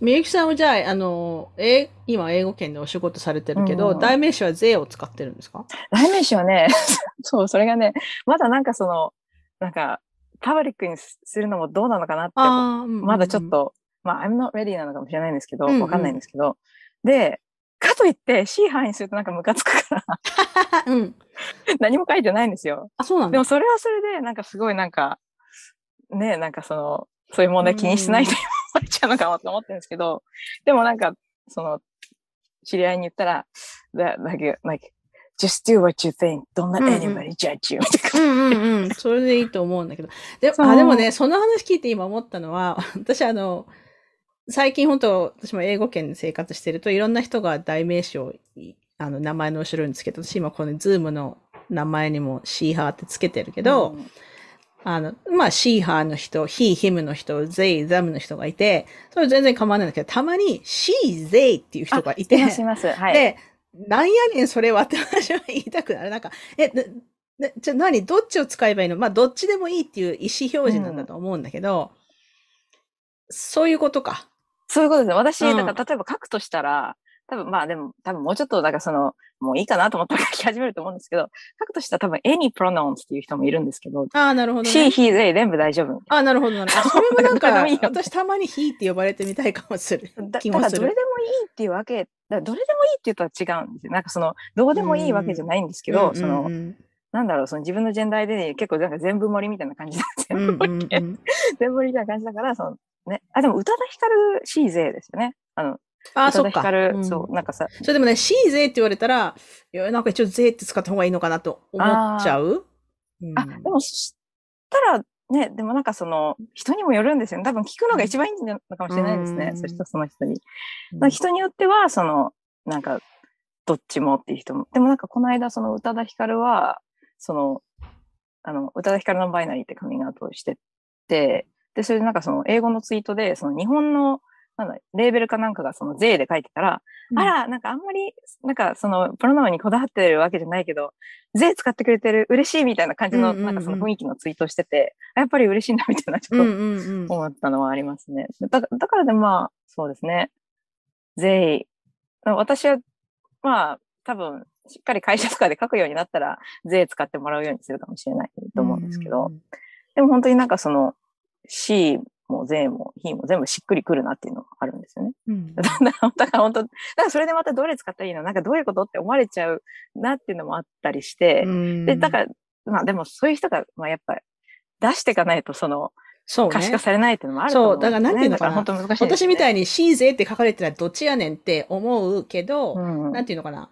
みゆきさんはじゃあ、あの、え今英語圏でお仕事されてるけど、うん、代名詞は税を使ってるんですか？代名詞はね、そう、それがね、まだなんかその、なんか、パブリックにするのもどうなのかなって、まだちょっと、まあ、I'm not ready なのかもしれないんですけど、わ、うんうん、かんないんですけど、で、かといって C 範囲するとなんかムカつくから。うん、何も書いてないんですよ。あ、そうなんでもそれはそれで、なんかすごいなんか、ね、なんかその、そういう問題気にしないと思っちゃうのかもと思ってるんですけど、でもなんか、その、知り合いに言ったら、like, like, just do what you think, don't let anybody judge you. うんうんうん。それでいいと思うんだけど。であでもね、その話聞いて今思ったのは、私あの、最近本当、私も英語圏で生活してると、いろんな人が代名詞を、あの、名前の後ろにつけて、私今このズームの名前にも she her ってつけてるけど、うんあの、まあ、 she her の人、 he、him の人、 they、them の人がいて、それ全然構わないんだけど、たまに she、they っていう人がいて、します。はい。で、なんやねん、それはって私は言いたくなる。なんか、え、じゃ何どっちを使えばいいの？まあ、どっちでもいいっていう意思表示なんだと思うんだけど、うん、そういうことか。そういうことですね。私、だから例えば書くとしたら、多分まあでも、多分もうちょっと、だからその、もういいかなと思ったら書き始めると思うんですけど、書くとしたら多分 any pronouns っていう人もいるんですけど、ああ、なるほど、ね。she, he, they 全部大丈夫。ああ、なるほど、なるほど。それもなんか、私たまに he って呼ばれてみたいかもする。だだからどれでもいいっていうわけ、だどれでもいいって言うとは違うんですよ。なんかその、どうでもいいわけじゃないんですけど、その、なんだろう、その自分のジェンダーで、ね、結構なんか全部盛りみたいな感じ 全部盛り、全部盛りみたいな感じだから、その、ね。あ、でも宇多田ヒカル C 勢ですよね。あの、あ、そっか。うん、そう、なんかさ。それでもね、C 税って言われたら、いや、なんか一応税って使った方がいいのかなと思っちゃう？うん、あ、でもそしたら、ね、でもなんかその、人にもよるんですよね。多分聞くのが一番いいんじゃないかもしれないですね。そしたらその人に。人によっては、その、なんか、どっちもっていう人も。でもなんかこの間、その宇多田ヒカルは、その、あの、宇多田ヒカルのバイナリーってカミングアウトをしてて、で、それでなんかその英語のツイートで、その日本のなんだ、レーベルかなんかがその税で書いてたら、うん、あら、なんかあんまり、なんかそのプロノウンにこだわってるわけじゃないけど、税使ってくれてる、嬉しいみたいな感じの、なんかその雰囲気のツイートしてて、やっぱり嬉しいなみたいなちょっと思ったのはありますね。だだからでまあ、そうですね。税、私は、まあ、多分、しっかり会社とかで書くようになったら、税使ってもらうようにするかもしれないと思うんですけど、でも本当になんかその、C も税も費も全部しっくりくるなっていうのがあるんですよね。うん、だから本当、だからそれでまたどれ使ったらいいの？なんかどういうことって思われちゃうなっていうのもあったりして、うん、で、だから、まあでもそういう人が、まあやっぱり出していかないとその、そう、ね、可視化されないっていうのもあると思う、ね、そう、だからなんていうのかな。本当難しい、ね、私みたいに C 税って書かれてたらどっちやねんって思うけど、うん、なんていうのかな。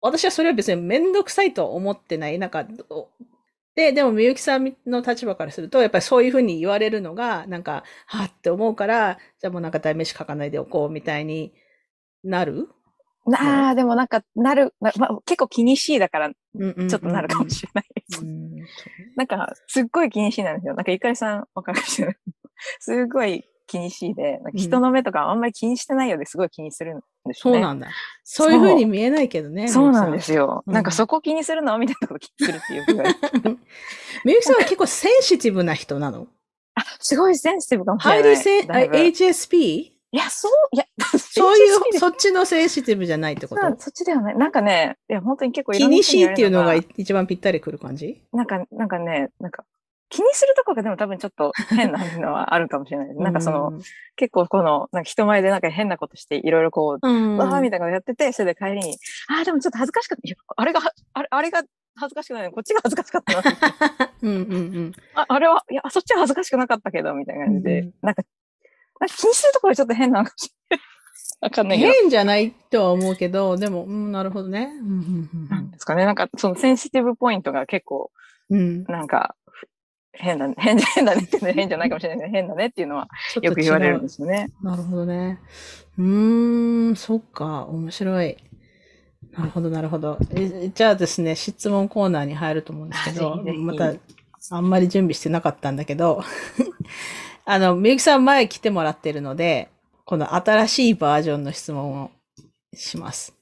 私はそれは別にめんどくさいと思ってない。なんか、で、でも、みゆきさんの立場からすると、やっぱりそういうふうに言われるのが、なんか、はって思うから、じゃあもうなんか代名詞書かないでおこうみたいになる？ああ、でもなんか、なる、まあ、結構気にしいだから、ちょっとなるかもしれないです。なんか、すっごい気にしいなんですよ。なんか、ゆかりさん、わかるかし。すっごい気にしいで、人の目とかあんまり気にしてないようですごい気にするんですね。そうなんだ。そういうふうに見えないけどね。そうなんですよ。なんかそこ気にするのみたいなこと気にするっていうぐらい。みゆきさんは結構センシティブな人なの？あ、すごいセンシティブかもしれない。HSP? いや、そう、いや、そういう、そっちのセンシティブじゃないってこと？そっちではない。なんかね、いや、本当に結構気にしいっていうのが一番ぴったりくる感じ？なんか、なんかね、なんか、気にするとこがでも多分ちょっと変なのはあるかもしれない。なんかその、結構この、なんか人前でなんか変なことしていろいろこう、うん、わーみたいなことやってて、それで帰りに、ああ、でもちょっと恥ずかしかった。あれが、あれあれが恥ずかしくないのこっちが恥ずかしかったな。うんうんうん。ああれは、いや、そっちは恥ずかしくなかったけど、みたいな感じで、うん、なんか、なんか気にするところちょっと変なのかもしれない。わかんない変じゃないとは思うけど、でも、うん、なるほどね。なんですかね。なんか、そのセンシティブポイントが結構、うん、なんか、変だ、変じゃ、変だねって変じゃないかもしれないけど、変だねっていうのはよく言われるんですよね。なるほどね。うーん、そっか、面白い。なるほど、なるほど。じゃあですね、質問コーナーに入ると思うんですけど、また、あんまり準備してなかったんだけど、あの、みゆきさん前来てもらってるので、この新しいバージョンの質問をします。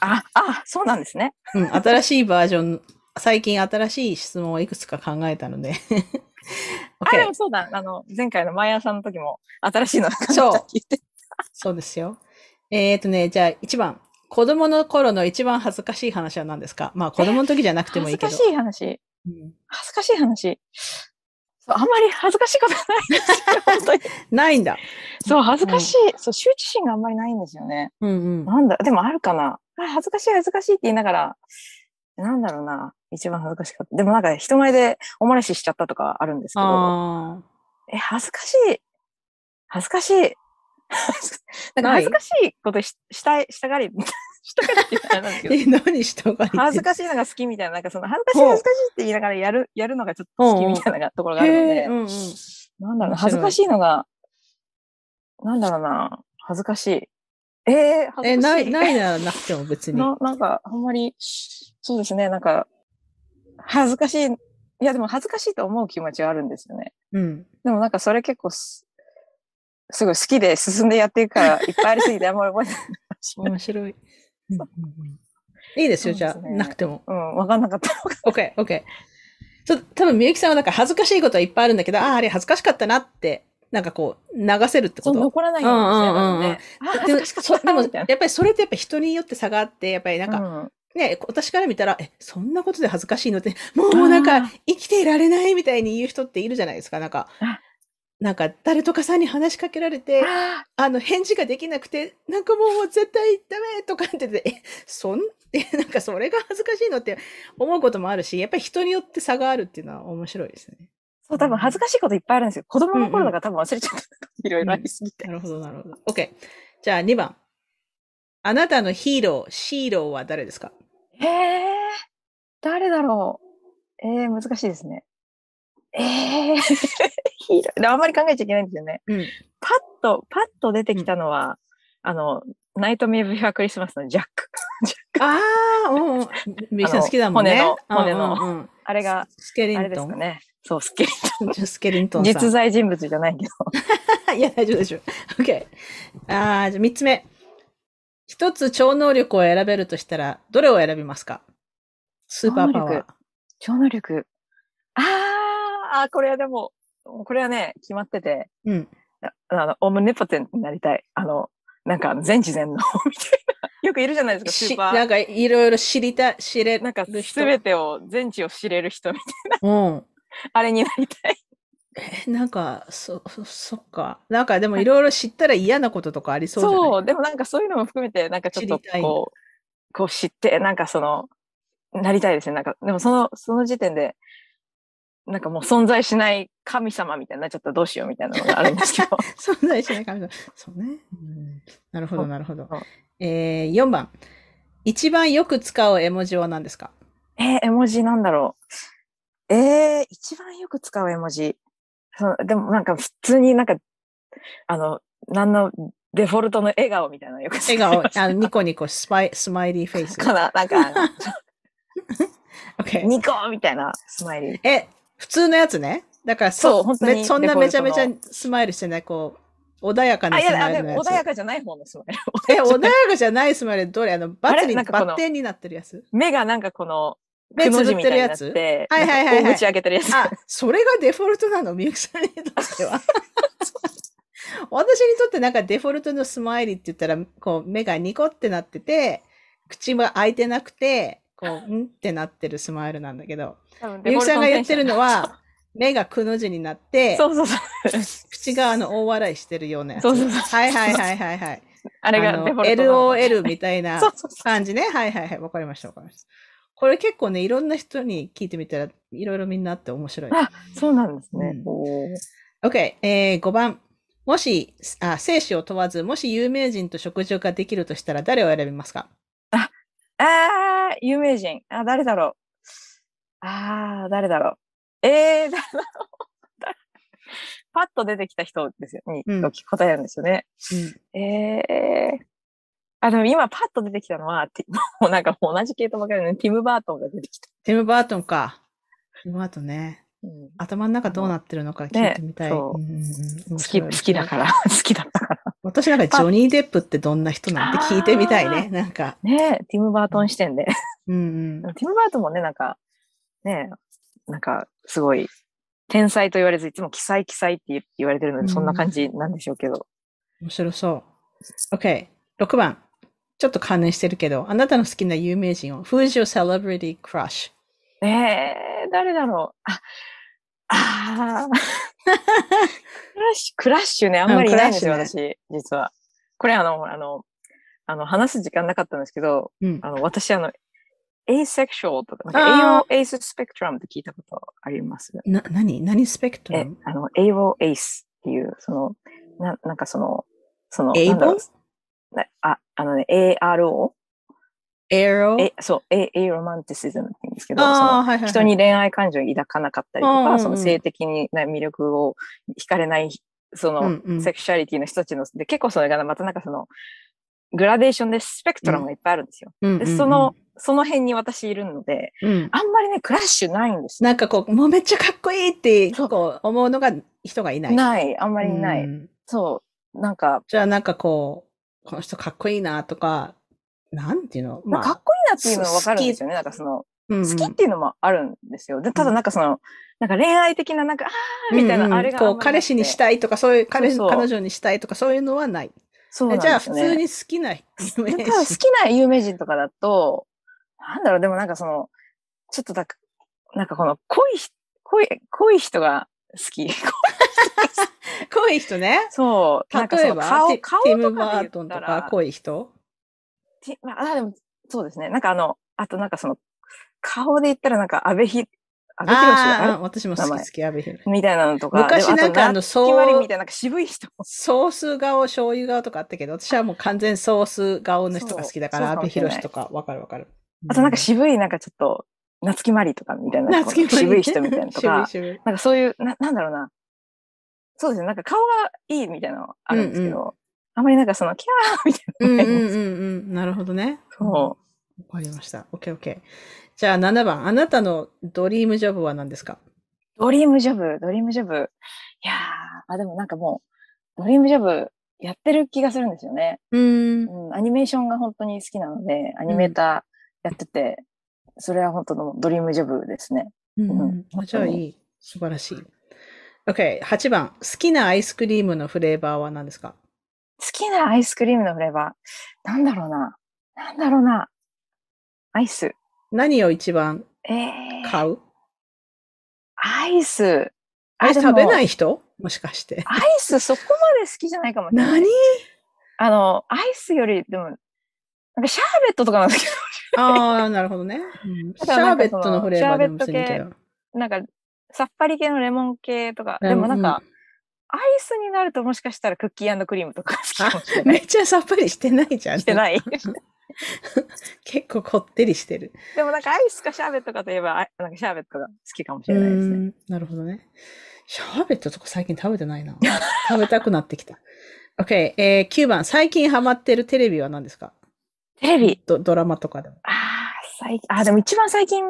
あ、あ、そうなんですね。うん、新しいバージョン最近新しい質問をいくつか考えたので あ、でもそうだ。あの、前回の毎朝の時も新しいのそう。そうですよ。えっ、ー、とね、じゃあ1番。子供の頃の一番恥ずかしい話は何ですか？まあ子供の時じゃなくてもいいけど。恥ずかしい話。うん、恥ずかしい話。そうあんまり恥ずかしいことないですよ、本当に。ないんだ。そう、恥ずかしい、うん、そう、羞恥心があんまりないんですよね。うんうん。なんだ、でもあるかな。恥ずかしい、恥ずかしいって言いながら、なんだろうな。一番恥ずかしかった。でもなんか人前でおもらししちゃったとかあるんですけど、え、恥ずかしい。恥ずかしい。なんか恥ずかしいことししたい、したがり、したがりって言ったらえ、何したがり恥ずかしいのが好きみたいな、なんかその恥ずかしい恥ずかしいって言いながらやる、やるのがちょっと好きみたいなところがあるので、うんうん、なんだろう、恥ずかしいのが、なんだろうな、恥ずかしい。えー、恥ずかしい。え、ない、ないならなくても別に。ななんか、あんまり、そうですね、なんか、恥ずかしい。いや、でも恥ずかしいと思う気持ちはあるんですよね。うん。でもなんかそれ結構す、すごい好きで進んでやっていくから、いっぱいありすぎてあんまり覚えてない。面白い。いいですよ、じゃあ、なくても。うん、わかんなかった。OK、OK。ちょっと多分、みゆきさんはなんか恥ずかしいことはいっぱいあるんだけど、ああ、あれ恥ずかしかったなって、なんかこう、流せるってこと？残らないようにしてるね。で。も、やっぱりそれってやっぱ人によって差があって、やっぱりなんか、ね、私から見たら、え、そんなことで恥ずかしいの？って、もうなんか、生きていられないみたいに言う人っているじゃないですか、なんか。なんか、誰とかさんに話しかけられて、あの、返事ができなくて、なんかもう絶対ダメとかってて、え、そん、え、なんかそれが恥ずかしいの？って思うこともあるし、やっぱり人によって差があるっていうのは面白いですね。そう、多分恥ずかしいこといっぱいあるんですよ。子供の頃だから多分忘れちゃった。いろいろありすぎて、なるほど、なるほど。OK。じゃあ2番。あなたのヒーロー、シーローは誰ですか？へえ、誰だろう。えー、難しいですね。ええー、あんまり考えちゃいけないんですよね。うん、パッと、パッと出てきたのは、うん、あの、ナイトメイブフィアクリスマスのジャック。ああ、うん。ミキさん好きだもんね。骨の、骨の、うんうん、あれが、スケリントン？あれですかね。そう、スケリントン。スケリントン実在人物じゃないけど。いや、大丈夫でしょ。OK。ああ、じゃあ三つ目。一つ超能力を選べるとしたら、どれを選びますか？スーパーパワー。超能力。ああ、これはでも、これはね、決まってて。うん。あの、オムネポテンになりたい。あの、なんか全知全能 みたいな。よくいるじゃないですか、スーパー。なんかいろいろ知りた、知れなんかすべてを、全知を知れる人みたいな。うん。あれになりたい。え、なんか、そ、そっか。なんかでもいろいろ知ったら嫌なこととかありそうじゃない？そう、でもなんかそういうのも含めて、なんかちょっとこう、こう知って、なんかその、なりたいですね。なんか、でもその、その時点で、なんかもう存在しない神様みたいになっちゃったらどうしようみたいなのがあるんですけど。存在しない神様。そうね。うん、なるほど、なるほど。えー、4番。一番よく使う絵文字は何ですか？えー、絵文字なんだろう。えー、一番よく使う絵文字。そでもなんか普通になんか、あの、何のデフォルトの笑顔みたいなのよく笑顔、あのニコニコスパイ、スマイリーフェイス。かな、なんか、okay. ニコみたいなスマイリー。え、普通のやつね。だからそ、そう本当にそんなめちゃめちゃスマイルしてない、こう、穏やかなスマイル。穏やかじゃない方のスマイル。え、穏やかじゃないスマイル、どれ？あの、バツに、バッテンになってるやつ？目がなんかこの、目つぶってるやつ？はいはいはい、はい。大口開けてるやつ。あ、それがデフォルトなの？みゆきさんにとっては。私にとってなんかデフォルトのスマイリーって言ったら、こう目がニコってなってて、口は開いてなくて、こう、んってなってるスマイルなんだけど、みゆきさんが言ってるのは、目がくの字になって、そうそうそう。口があの大笑いしてるようなやつ。そうそうそう。はいはいはいはいはい。あれが LOL みたいな 感じね。はいはいはい。わかりましたわかりました。これ結構ね、いろんな人に聞いてみたら、いろいろみんなあって面白い。あ、そうなんですね。うん、OK、えー、5番。もし、あ、生死を問わず、もし有名人と食事ができるとしたら誰を選びますか？あ、あ有名人。あ、誰だろう。ああ、誰だろう。えー、誰だろう。パッと出てきた人ですよ、に、うん、答えるんですよね。うん、えー、あ、でも今パッと出てきたのは、もうなんか同じ系統ばかりね、ティム・バートンが出てきた。ティム・バートンか。ティム・バートンね。うん、頭の中どうなってるのか聞いてみたい。ねうん、好き、好きだから。好きだったから。私なんかジョニー・デップってどんな人なんて聞いてみたいね。なんか。ねティム・バートン視点で。うん、うん、ティム・バートンもね、なんか、ねなんか、すごい、天才と言われず、いつも奇才奇才って言われてるので、そんな感じなんでしょうけど。面白そう。OK。6番。ちょっと関連してるけど、あなたの好きな有名人を。Who's your celebrity crush? ええー、誰だろう？あ、あクラッシュ、クラッシュね、あんまりいないんですよ、ね、私、実は。これあの、あの、あの、話す時間なかったんですけど、うん、あの、私あの、asexual とか、なんか AO ace spectrum って聞いたことあります？な、何？何スペクトラム？え、あの、AO ace っていう、その、な、なんかその、その、英語あ、あのね、ARO? エロえそう、エエロマンティシズムって言うんですけど、その人に恋愛感情を抱かなかったりとか、その性的に魅力を惹かれない、その、セクシュアリティの人たちの、で、結構それがまたなんかその、グラデーションでスペクトラムがいっぱいあるんですよ。で、その、その辺に私いるので、うん、あんまりね、クラッシュないんですなんかこう、もうめっちゃかっこいいって、こう、思うのが人がいない。ない、あんまりない。うん、そう、なんか。じゃあなんかこう、この人かっこいいなとか、なんていうの、まあ、かっこいいなっていうのはわかるんですよね。なんかその、うん、好きっていうのもあるんですよ。で、ただなんかその、なんか恋愛的ななんか、ああみたいな、あれが、こう、彼氏にしたいとか、そういう彼、彼女にしたいとか、そういうのはない。そうね。じゃあ、普通に好きな有名人。好きな有名人とかだと、なんだろう、でもなんかその、ちょっとだなんかこの濃い、濃い、濃い人が好き。濃い人ね。そう。例えば、顔、顔ティム・バートンとか濃い人？まあ、でも、そうですね。なんかあの、あとなんかその、顔で言ったらなんか安倍ひ、安倍博士私も好き好き、安倍博士。みたいなのとか。昔なんかあの、ソーみたいななんか渋い人。ソース顔、醤油顔とかあったけど、私はもう完全ソース顔の人が好きだから、安倍博士とか、わかるわかる。あとなんか渋い、なんかちょっと、夏木マリとかみたいな、渋い人みたいなとか、なんかそういう、な、なんだろうな。そうですね。なんか顔がいいみたいなのあるんですけど、うんうん、あまりなんかその、キャーみたいな。うんうんうんうん。なるほどね。そう。わかりました。オッケーオッケー。じゃあ7番。あなたのドリームジョブは何ですか？ドリームジョブ、ドリームジョブ。いやー、あ、でもなんかもう、ドリームジョブやってる気がするんですよね。うん,、うん。アニメーションが本当に好きなので、アニメーターやってて、うん、それは本当のドリームジョブですね。うん。うん、じゃあいい。素晴らしい。OK。8番。好きなアイスクリームのフレーバーは何ですか？好きなアイスクリームのフレーバー。なんだろうな。なんだろうな。アイス。何を一番買う、えー、アイス。アイス食べない人？もしかして。アイスそこまで好きじゃないかもしれない。何？あの、アイスより、でも、なんかシャーベットとかなんですけど。ああ、なるほどね。うん、シャーベットのフレーバーでも別にけど。なんか、さっぱり系のレモン系とか。でもなんか、アイスになるともしかしたらクッキークリームとか好きかもしれない。めっちゃさっぱりしてないじゃん。してない。結構こってりしてる。でもなんかアイスかシャーベットかといえば、なんかシャーベットが好きかもしれないですね。なるほどね。シャーベットとか最近食べてないな。食べたくなってきた。OK、えー、9番、最近ハマってるテレビは何ですか？テレビドドラマとかでも。ああ、最近、あ、でも一番最近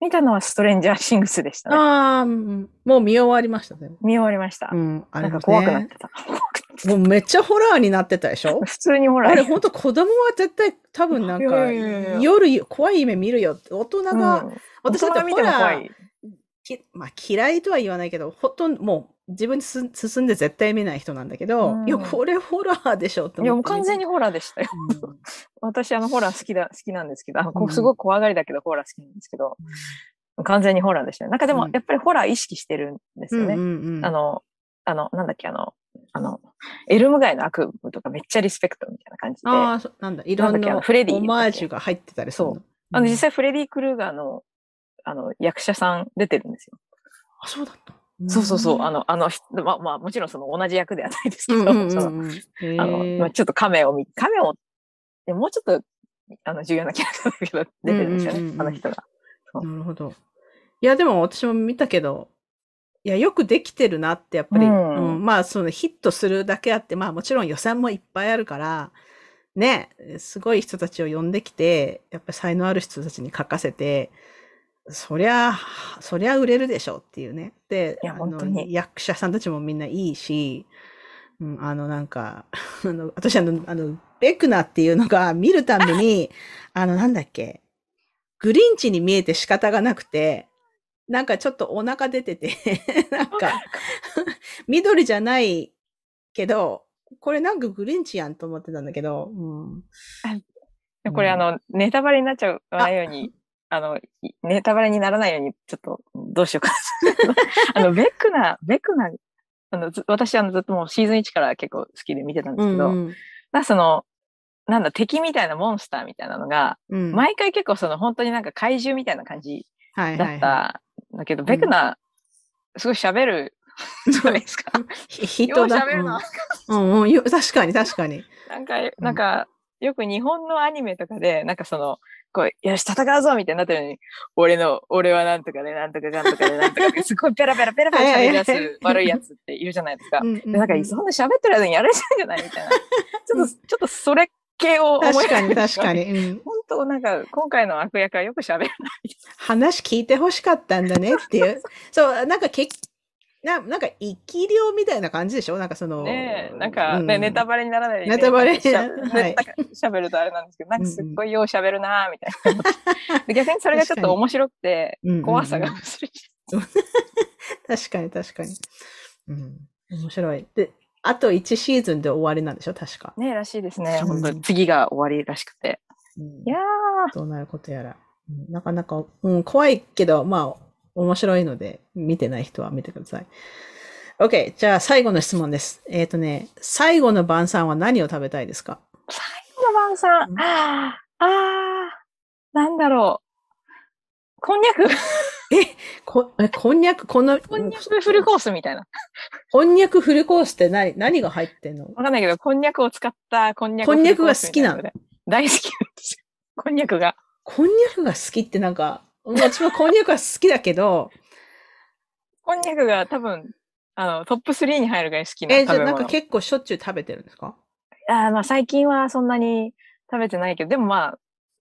見たのはストレンジャーシングスでしたね。ああ、もう見終わりましたね。見終わりました。うん、あれ、ね、なんか怖くなってた。もうめっちゃホラーになってたでしょ？普通にホラー。あれ本当子供は絶対多分なんか夜怖い夢見るよって大人が、うん、私だってホラーまあ嫌いとは言わないけど、ほとんどもう自分に進んで絶対見ない人なんだけど、うん、いや、これホラーでしょっていや、もう完全にホラーでしたよ。うん、私、あの、ホラー好きだ、好きなんですけど、あのすごい怖がりだけど、ホラー好きなんですけど、完全にホラーでしたね。なんかでも、やっぱりホラー意識してるんですよね。あの、あの、なんだっけ、あの、あの、エルム街の悪夢とかめっちゃリスペクトみたいな感じで。ああ、なんだ、いろんなフレディオマージュが入ってたりそう。あの、実際フレディ・クルーガーの、あの、役者さん出てるんですよ。あ、そうだった。そうそうそう。あの、あの、まあ、まあ、もちろんその同じ役ではないですけど、うんうんうん、その、あの、まあ、ちょっとカメを見、カメを、でもうちょっと、あの、重要なキャラクターだけど、出てるんですよね、うんうんうん、あの人が。なるほど。いや、でも私も見たけど、いや、よくできてるなってやっぱり、うん、うん、まあ、そのヒットするだけあって、まあもちろん予算もいっぱいあるから、ね、すごい人たちを呼んできて、やっぱり才能ある人たちに書かせて、そりゃ、そりゃ売れるでしょっていうね。で、あの役者さんたちもみんないいし、うん、あの、なんか、あの、私あの、あの、ベクナっていうのが見るたびに、あの、なんだっけ、グリンチに見えて仕方がなくて、なんかちょっとお腹出てて なんか緑じゃないけど、これなんかグリンチやんと思ってたんだけど、うん、これあの、ネタバレになっちゃわないように、あの、ネタバレにならないように、ちょっと、どうしようか。あの、ベックナ、ベックナ、あの、私あのずっともうシーズン1から結構好きで見てたんですけど、うんうん、その、なんだ、敵みたいなモンスターみたいなのが、うん、毎回結構その本当になんか怪獣みたいな感じだっただけど、ベクナ、すごい喋る じゃないですか。人だ。喋るな。うんうん、確かに確かに。なんか、なんか、よく日本のアニメとかで、なんかその、こう、よし、戦うぞみたいになってるのに、俺の、俺はなんとかで、なんとかなんとかで、なんとかで、すごいペラペラペラペラ喋るやつ、悪いやつっているじゃないですか。で、なんか、そんな喋ってる間にやられちゃうんじゃないみたいな。ちょっと、ちょっとそれ系を思い確かに確かに。うん、本当なんか今回の悪役はよく喋らない。話聞いてほしかったんだねっていう。そう、なんかけななんか生き量みたいな感じでしょ？なんかその。ねなんか、ね、うん、ネタバレにならないネタバレしゃ、はい、喋るとあれなんですけど、なんかすっごいよう喋るなみたいな。で逆にそれがちょっと面白くて、怖さが薄れちゃう。確かに確かに。うん。面白い。で、あと1シーズンで終わりなんでしょ？確か。ねらしいですね。本当に次が終わりらしくて。うん、いやー。どうなることやら。うん、なかなか、うん、怖いけど、まあ、面白いので、見てない人は見てください。OK。じゃあ、最後の質問です。えっ、ー、とね、最後の晩餐は何を食べたいですか？最後の晩餐、うん、ああ、ああ、なんだろう。こんにゃく？え、こ、え、こんにゃく、この、こんにゃくフルコースみたいな。こんにゃくフルコースって何、何が入ってんの？わかんないけど、こんにゃくを使ったこんにゃくこんにゃくが好きなの？大好きなんですよ。こんにゃくが。こんにゃくが好きってなんか、私もこんにゃくは好きだけど、こんにゃくが多分、あの、トップ3に入るぐらい好きなえ、じゃあなんか結構しょっちゅう食べてるんですか？あまあ最近はそんなに食べてないけど、でもまあ、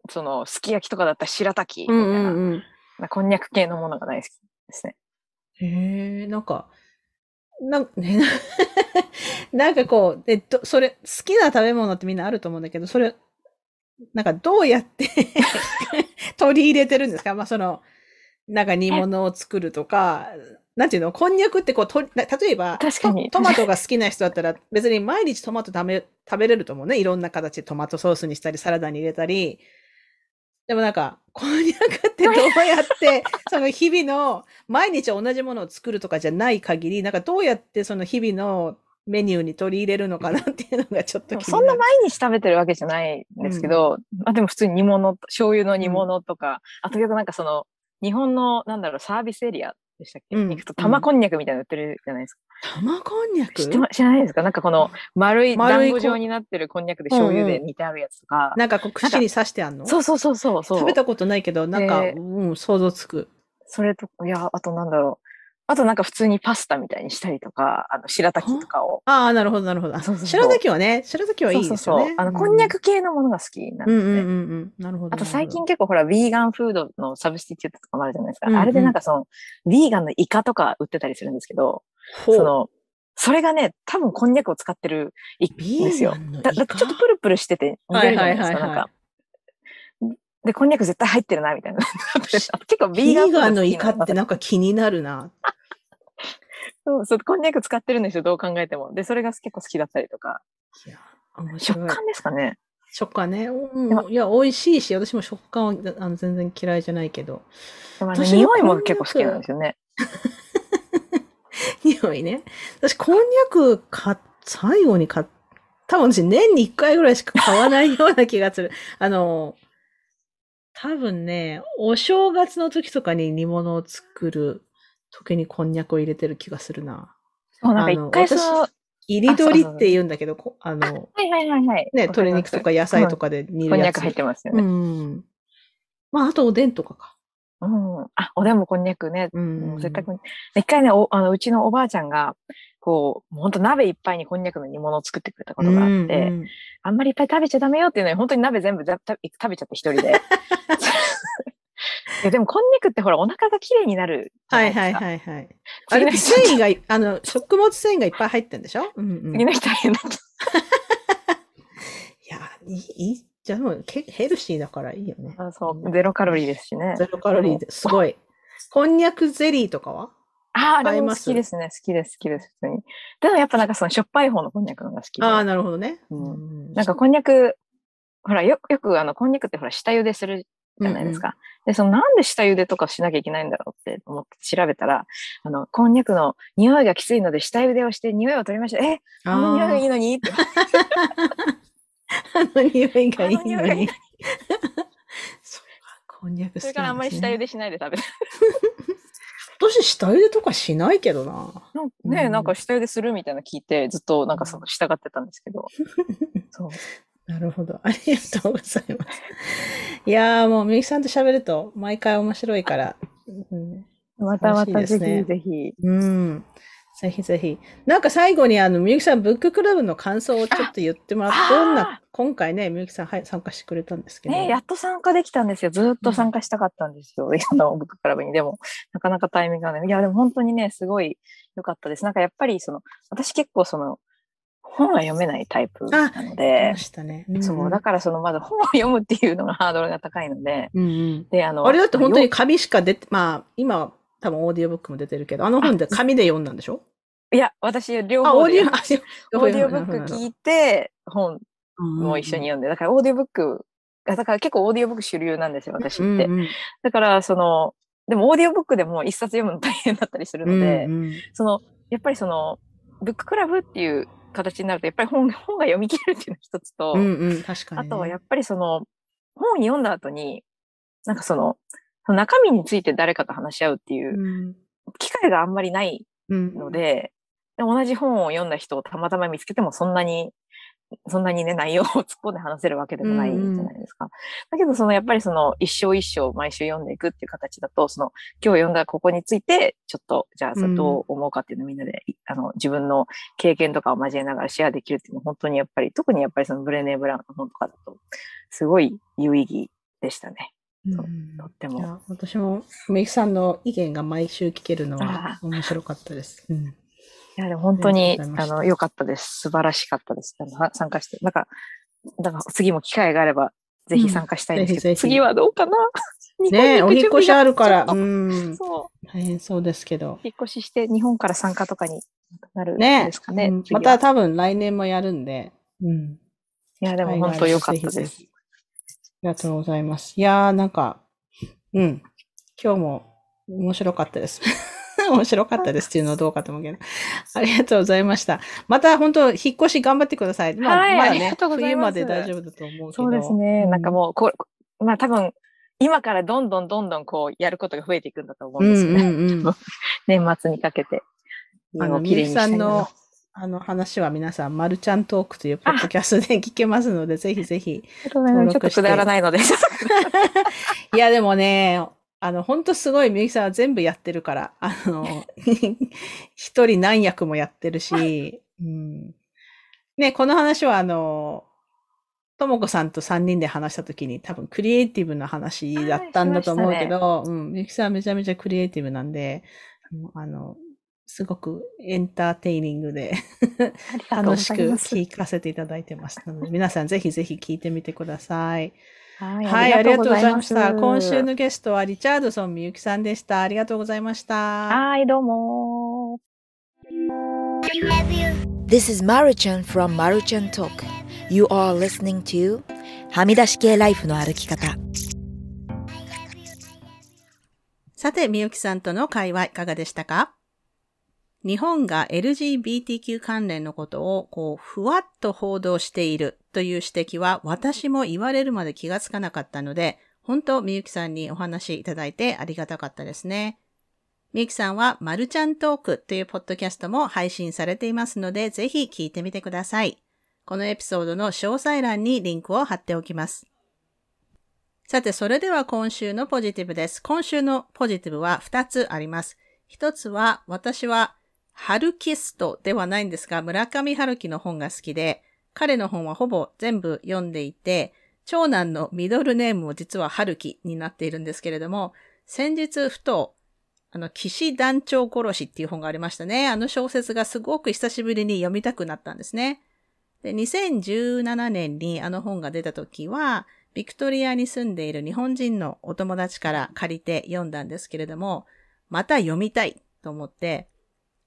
その、すき焼きとかだったら白滝みたいな、うんうんうん、こんにゃく系のものが大好きですね。へえ、なんか、な、ね、なんかこう、で、それ、好きな食べ物ってみんなあると思うんだけど、それ、なんかどうやって 取り入れてるんですか？まあその、なんか煮物を作るとか、なんていうの？こんにゃくってこう、と例えばトマトが好きな人だったら別に毎日トマト食べ食べれると思うね。いろんな形でトマトソースにしたり、サラダに入れたり。でもなんか、こんにゃくってどうやって、その日々の、毎日同じものを作るとかじゃない限り、なんかどうやってその日々のメニューに取り入れるのかなっていうのがちょっとそんな毎日食べてるわけじゃないんですけど、うん、まあでも普通に煮物、醤油の煮物とか、うん、あとよくなんかその、日本の、なんだろう、サービスエリアでしたっけ、うん、行くと玉こんにゃくみたいなの売ってるじゃないですか。玉こんにゃく？知知らないですか？なんかこの丸い団子状になってるこんにゃくで醤油で煮てあるやつとか。うんうん、なんかこう串に刺してあんの？そうそうそうそう食べたことないけど、なんか、うん、想像つく。それと、いや、あとなんだろう。あとなんか普通にパスタみたいにしたりとか、あの、白滝とかを。ああ、なるほど、なるほど。そうそう白滝はね、白滝はいいですよね。そうそうそうあの、こんにゃく系のものが好きなんで。うんうんうん、なるほど。あと最近結構ほら、ヴィーガンフードのサブスティチュートとかもあるじゃないですか。うんうん、あれでなんかその、ヴィーガンのイカとか売ってたりするんですけど、その、それがね、多分こんにゃくを使ってるんですよ。だちょっとプルプルしてて似てるじゃないですか、なんか。で、こんにゃく絶対入ってるな、みたいな。結構ビーガンのイカってなんか気になるな。そうそう、こんにゃく使ってるんですよ、どう考えても。で、それが結構好きだったりとか。いや、食感ですかね。食感ね。うん、いや、美味しいし、私も食感はあの全然嫌いじゃないけど。でもね、匂いも結構好きなんですよね。匂いね。私、こんにゃく買最後に買っ多分私年に1回ぐらいしか買わないような気がする。あの、多分ね、お正月の時とかに煮物を作る時にこんにゃくを入れてる気がするな。そう、なんか一回その、入り取りって言うんだけど、あの、はいはいはいはい。ね、鶏肉とか野菜とかで煮るやつ。こんにゃく入ってますよね。うん。まあ、あとおでんとかか。うん。あ、おでんもこんにゃくね。うん。絶対こん一回ね、おあのうちのおばあちゃんが、こう、ほんと鍋いっぱいにこんにゃくの煮物を作ってくれたことがあって、うんうん、あんまりいっぱい食べちゃダメよっていうのに、本当に鍋全部食べちゃって一人で。やでもこんにゃくってほらお腹がきれいになるはいはいはいはい。あれ繊維が、あの、食物繊維がいっぱい入ってんでしょ、うんうん、次の日大変だった。いや、いい、じゃあもうヘルシーだからいいよね。あそう、ゼロカロリーですしね。ゼロカロリーですごい。こんにゃくゼリーとかは？ああ、あれも好きですね。好きです、好きです、普通に。でもやっぱなんかそのしょっぱい方のこんにゃくのが好きああ、なるほどね。うん。なんかこんにゃく、ほら、よよくあの、こんにゃくってほら、下茹でするじゃないですか。うんうん、で、そのなんで下茹でとかしなきゃいけないんだろうって思って調べたら、あの、こんにゃくの匂いがきついので下茹でをして匂いを取りました。え、あの匂いがいいのに？って。あの匂いがいいのに。こんにゃく、ね、それからあんまり下茹でしないで食べる。私下茹でとかしないけどな。ね、うん、なんか下茹でするみたいな聞いて、ずっとなんかその従ってたんですけど。そう。なるほど。ありがとうございます。いやーもう、みゆきさんと喋ると毎回面白いから。うん、またまたぜひぜひ。うん。ぜひぜひ。なんか最後にあの、みゆきさん、ブッククラブの感想をちょっと言ってもらって、どんな、今回ね、みゆきさん、はい、参加してくれたんですけど。ねやっと参加できたんですよ。ずっと参加したかったんですよ。うん、のブッククラブに。でも、なかなかタイミングがね。いや、でも本当にね、すごい良かったです。なんかやっぱり、その、私結構その、本は読めないタイプなので、ね。うん、そう、だからそのまず本を読むっていうのがハードルが高いので、うんうん、で、あの、あれだって本当に紙しか出て、まあ、今は多分オーディオブックも出てるけど、あの本で紙で読んだんでしょ？いや、私、両方で オーディオブック聞いて、本も一緒に読んで、だからオーディオブック、だから結構オーディオブック主流なんですよ、私って。うんうん、だから、その、でもオーディオブックでも一冊読むの大変だったりするので、うんうん、その、やっぱりその、ブッククラブっていう形になると、やっぱり本 本が読み切れるっていうのが一つと、うんうん、確かに、ね、あとはやっぱりその、本読んだ後に、なんかその、その中身について誰かと話し合うっていう機会があんまりないので、うん、同じ本を読んだ人をたまたま見つけてもそんなにそんなにね、内容を突っ込んで話せるわけでもないじゃないですか。だけど、その、やっぱりその、一生一生毎週読んでいくっていう形だと、その、今日読んだここについて、ちょっと、じゃあ、どう思うかっていうのをみんなで、うん、あの、自分の経験とかを交えながらシェアできるっていうのは、本当にやっぱり、特にやっぱりそのブレネー・ブラウンの本とかだと、すごい有意義でしたね。そう、とっても。私も、メイクさんの意見が毎週聞けるのは面白かったです。うんいや、でも本当に、あの、良かったです。素晴らしかったです。あの参加して。なんか、だから次も機会があれば、ぜひ参加したいんですけど、うん、次はどうかな？ねお引越しあるから。うん。そう。大変そうですけど。引っ越しして日本から参加とかになるんですかね？ねまた多分来年もやるんで。うん。いや、でも本当良かったです。ぜひぜひありがとうございます。いやー、なんか、うん。今日も面白かったです。面白かったですっていうのはどうかと思うけど。ありがとうございました。また本当、引っ越し頑張ってください。まあ、はい、まだね、冬まで大丈夫だと思うけど。そうですね。うん、なんかもう、こまあ多分、今からどんどんどんどんこう、やることが増えていくんだと思うんですよね。うんうんうん、年末にかけて。あの、みゆさんの、あの話は皆さん、マルちゃんトークというポッドキャストで聞けますので、ぜひぜひ登録して。ちょっとくだらないので。いや、でもね、あの、ほんとすごい、みゆきさんは全部やってるから、あの、一人何役もやってるし、うん、ね、この話はあの、ともこさんと3人で話したときに多分クリエイティブな話だったんだと思うけど、ね、うん、みゆきさんはめちゃめちゃクリエイティブなんで、あの、すごくエンターテイニングで 楽しく聞かせていただいてますので、皆さんぜひぜひ聞いてみてください。はい、はい、ありがとうございました。今週のゲストはリチャードソンみゆきさんでした。ありがとうございました。はい、どうも。This is Maruchan from Maruchan Talk. You are listening to はみ出し系ライフの歩き方。さて、みゆきさんとの会話いかがでしたか？日本が LGBTQ 関連のことをこうふわっと報道しているという指摘は私も言われるまで気がつかなかったので、本当みゆきさんにお話いただいてありがたかったですね。みゆきさんはマルちゃんトークというポッドキャストも配信されていますので、ぜひ聞いてみてください。このエピソードの詳細欄にリンクを貼っておきます。さて、それでは今週のポジティブです。今週のポジティブは2つあります。1つは、私はハルキストではないんですが、村上春樹の本が好きで、彼の本はほぼ全部読んでいて、長男のミドルネームも実は春樹になっているんですけれども、先日ふと、あの、騎士団長殺しっていう本がありましたね。あの小説がすごく久しぶりに読みたくなったんですね。で、2017年にあの本が出た時は、ビクトリアに住んでいる日本人のお友達から借りて読んだんですけれども、また読みたいと思って、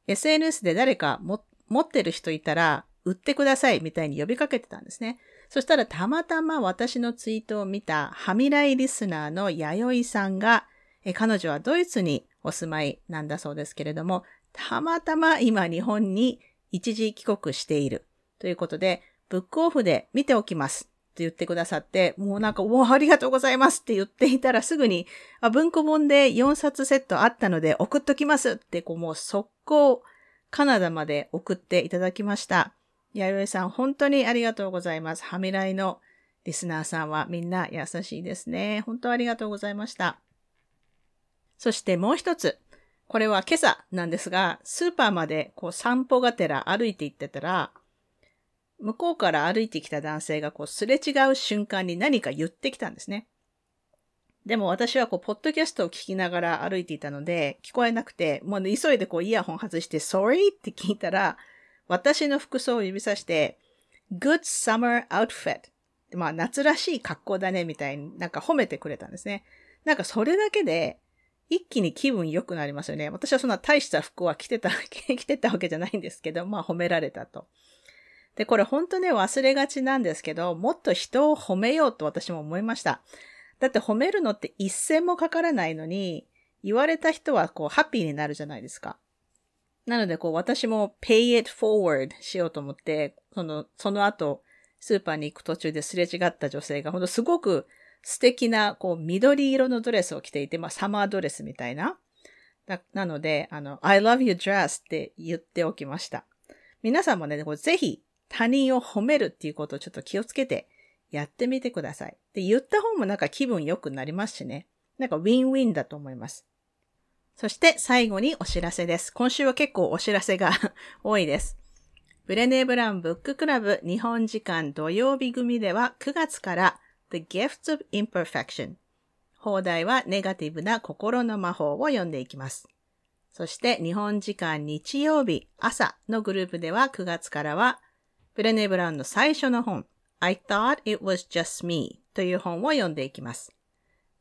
SNS で誰か持ってる人いたら、売ってくださいみたいに呼びかけてたんですね。そしたらたまたま私のツイートを見たハミライリスナーの弥生さんが、え彼女はドイツにお住まいなんだそうですけれども、たまたま今日本に一時帰国している。ということで、ブックオフで見ておきます。って言ってくださって、もうなんか、おありがとうございます。って言っていたらすぐに、あ文庫本で4冊セットあったので送っときます。って、こうもう速攻カナダまで送っていただきました。弥生さん、本当にありがとうございます。はみらいのリスナーさんはみんな優しいですね。本当ありがとうございました。そしてもう一つ。これは今朝なんですが、スーパーまでこう散歩がてら歩いて行ってたら、向こうから歩いてきた男性がこうすれ違う瞬間に何か言ってきたんですね。でも私はこう、ポッドキャストを聞きながら歩いていたので、聞こえなくて、もう、ね、急いでこう、イヤホン外して、sorry? って聞いたら、私の服装を指さして、good summer outfit. まあ、夏らしい格好だね、みたいになんか褒めてくれたんですね。なんかそれだけで、一気に気分良くなりますよね。私はそんな大した服は着てた、着てたわけじゃないんですけど、まあ褒められたと。で、これ本当ね、忘れがちなんですけど、もっと人を褒めようと私も思いました。だって褒めるのって一銭もかからないのに、言われた人はこうハッピーになるじゃないですか。なのでこう私も pay it forward しようと思って、その、その後、スーパーに行く途中ですれ違った女性が、ほんとすごく素敵な、こう、緑色のドレスを着ていて、まあ、サマードレスみたいな。なので、あの、I love your dress って言っておきました。皆さんもね、ぜひ他人を褒めるっていうことをちょっと気をつけてやってみてください。で、言った方もなんか気分良くなりますしね。なんかウィンウィンだと思います。そして最後にお知らせです。今週は結構お知らせが 多いです。ブレネー・ブランブッククラブ日本時間土曜日組では9月から The Gifts of Imperfection 放題はネガティブな心の魔法を読んでいきます。そして日本時間日曜日朝のグループでは9月からはブレネー・ブランの最初の本 I thought it was just me という本を読んでいきます。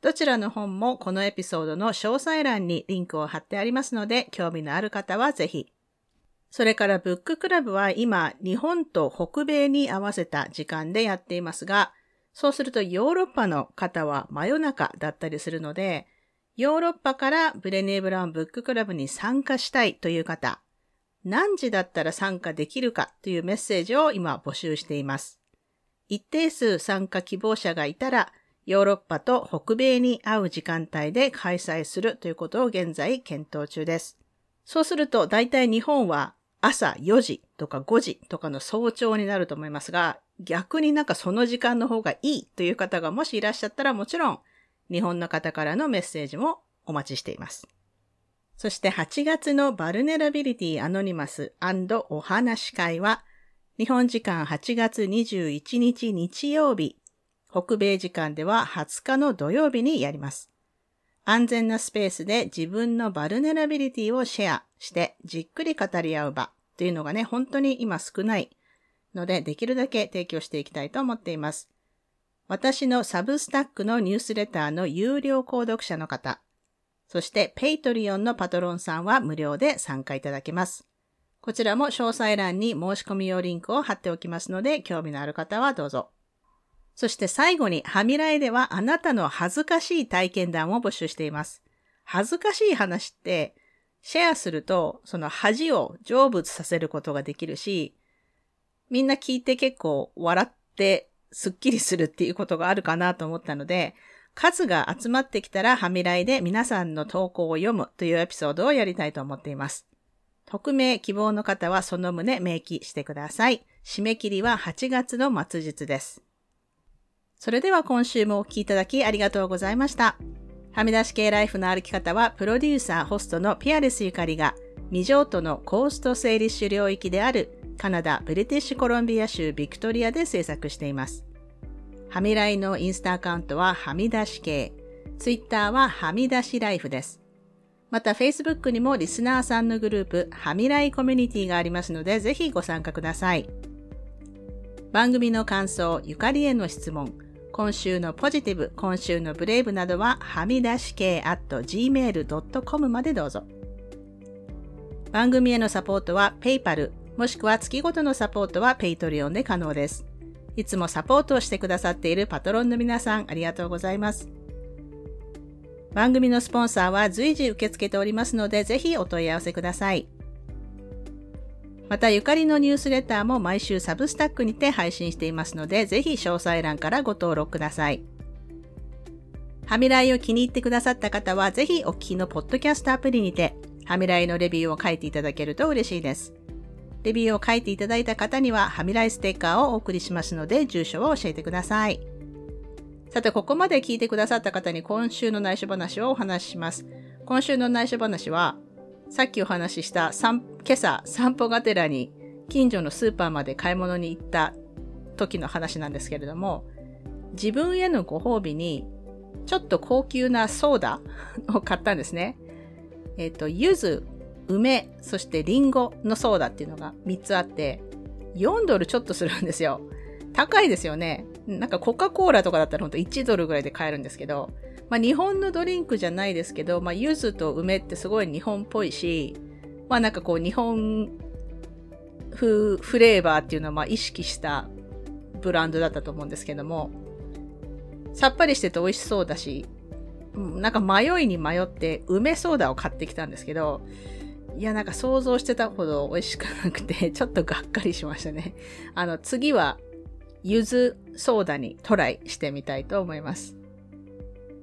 どちらの本もこのエピソードの詳細欄にリンクを貼ってありますので、興味のある方はぜひ。それからブッククラブは今、日本と北米に合わせた時間でやっていますが、そうするとヨーロッパの方は真夜中だったりするので、ヨーロッパからブレネー・ブラウンブッククラブに参加したいという方、何時だったら参加できるかというメッセージを今募集しています。一定数参加希望者がいたら、ヨーロッパと北米に合う時間帯で開催するということを現在検討中です。そうすると、大体日本は朝4時とか5時とかの早朝になると思いますが、逆になんかその時間の方がいいという方がもしいらっしゃったらもちろん、日本の方からのメッセージもお待ちしています。そして8月の Vulnerability Anonymous お話会は日本時間8月21日日曜日、北米時間では20日の土曜日にやります。安全なスペースで自分の vulnerability をシェアしてじっくり語り合う場というのがね、本当に今少ないので、できるだけ提供していきたいと思っています。私の Substack のニュースレターの有料購読者の方、そして Patreon のパトロンさんは無料で参加いただけます。こちらも詳細欄に申し込み用リンクを貼っておきますので、興味のある方はどうぞ。そして最後に、はみライではあなたの恥ずかしい体験談を募集しています。恥ずかしい話って、シェアすると、その恥を成仏させることができるし、みんな聞いて結構笑ってスッキリするっていうことがあるかなと思ったので、数が集まってきたらはみらいで皆さんの投稿を読むというエピソードをやりたいと思っています。匿名希望の方はその旨明記してください。締め切りは8月の末日です。それでは今週もお聴きいただきありがとうございました。はみ出し系ライフの歩き方は、プロデューサー、ホストのピアレスゆかりが、未譲渡のコースト整理種領域であるカナダ・ブリティッシュコロンビア州ビクトリアで制作しています。はみらいのインスタアカウントははみ出し系、ツイッターははみ出しライフです。また Facebook にもリスナーさんのグループ、はみらいコミュニティがありますので、ぜひご参加ください。番組の感想、ゆかりへの質問、今週のポジティブ、今週のブレイブなどは、はみ出し系 at gmail.com までどうぞ。番組へのサポートは PayPal、もしくは月ごとのサポートは Patreon で可能です。いつもサポートをしてくださっているパトロンの皆さん、ありがとうございます。番組のスポンサーは随時受け付けておりますので、ぜひお問い合わせください。また、ゆかりのニュースレターも毎週サブスタックにて配信していますので、ぜひ詳細欄からご登録ください。はみらいを気に入ってくださった方は、ぜひお聞きのポッドキャストアプリにて、はみらいのレビューを書いていただけると嬉しいです。レビューを書いていただいた方には、はみらいステッカーをお送りしますので、住所を教えてください。さて、ここまで聞いてくださった方に今週の内緒話をお話しします。今週の内緒話は、さっきお話しした今朝散歩がてらに近所のスーパーまで買い物に行った時の話なんですけれども、自分へのご褒美にちょっと高級なソーダ を買ったんですね。えっ、ー、と、柚子、梅、そしてリンゴのソーダっていうのが3つあって、4ドルちょっとするんですよ。高いですよね。なんかコカ・コーラとかだったらほんと1ドルぐらいで買えるんですけど、まあ日本のドリンクじゃないですけど、まあ柚子と梅ってすごい日本っぽいし、まあなんかこう日本風フレーバーっていうのをまあ意識したブランドだったと思うんですけども、さっぱりしてて美味しそうだし、なんか迷いに迷って梅ソーダを買ってきたんですけど、いや、なんか想像してたほど美味しくなくて、ちょっとがっかりしましたね。あの、次はゆずソーダにトライしてみたいと思います。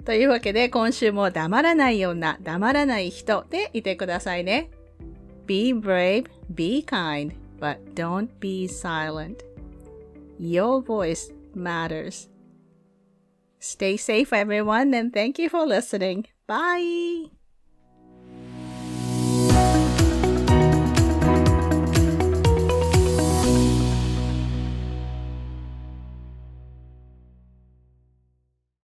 というわけで今週も黙らない女、黙らない人でいてくださいね。Be brave, be kind. but don't be silent. Your voice matters. Stay safe, everyone, and thank you for listening. Bye.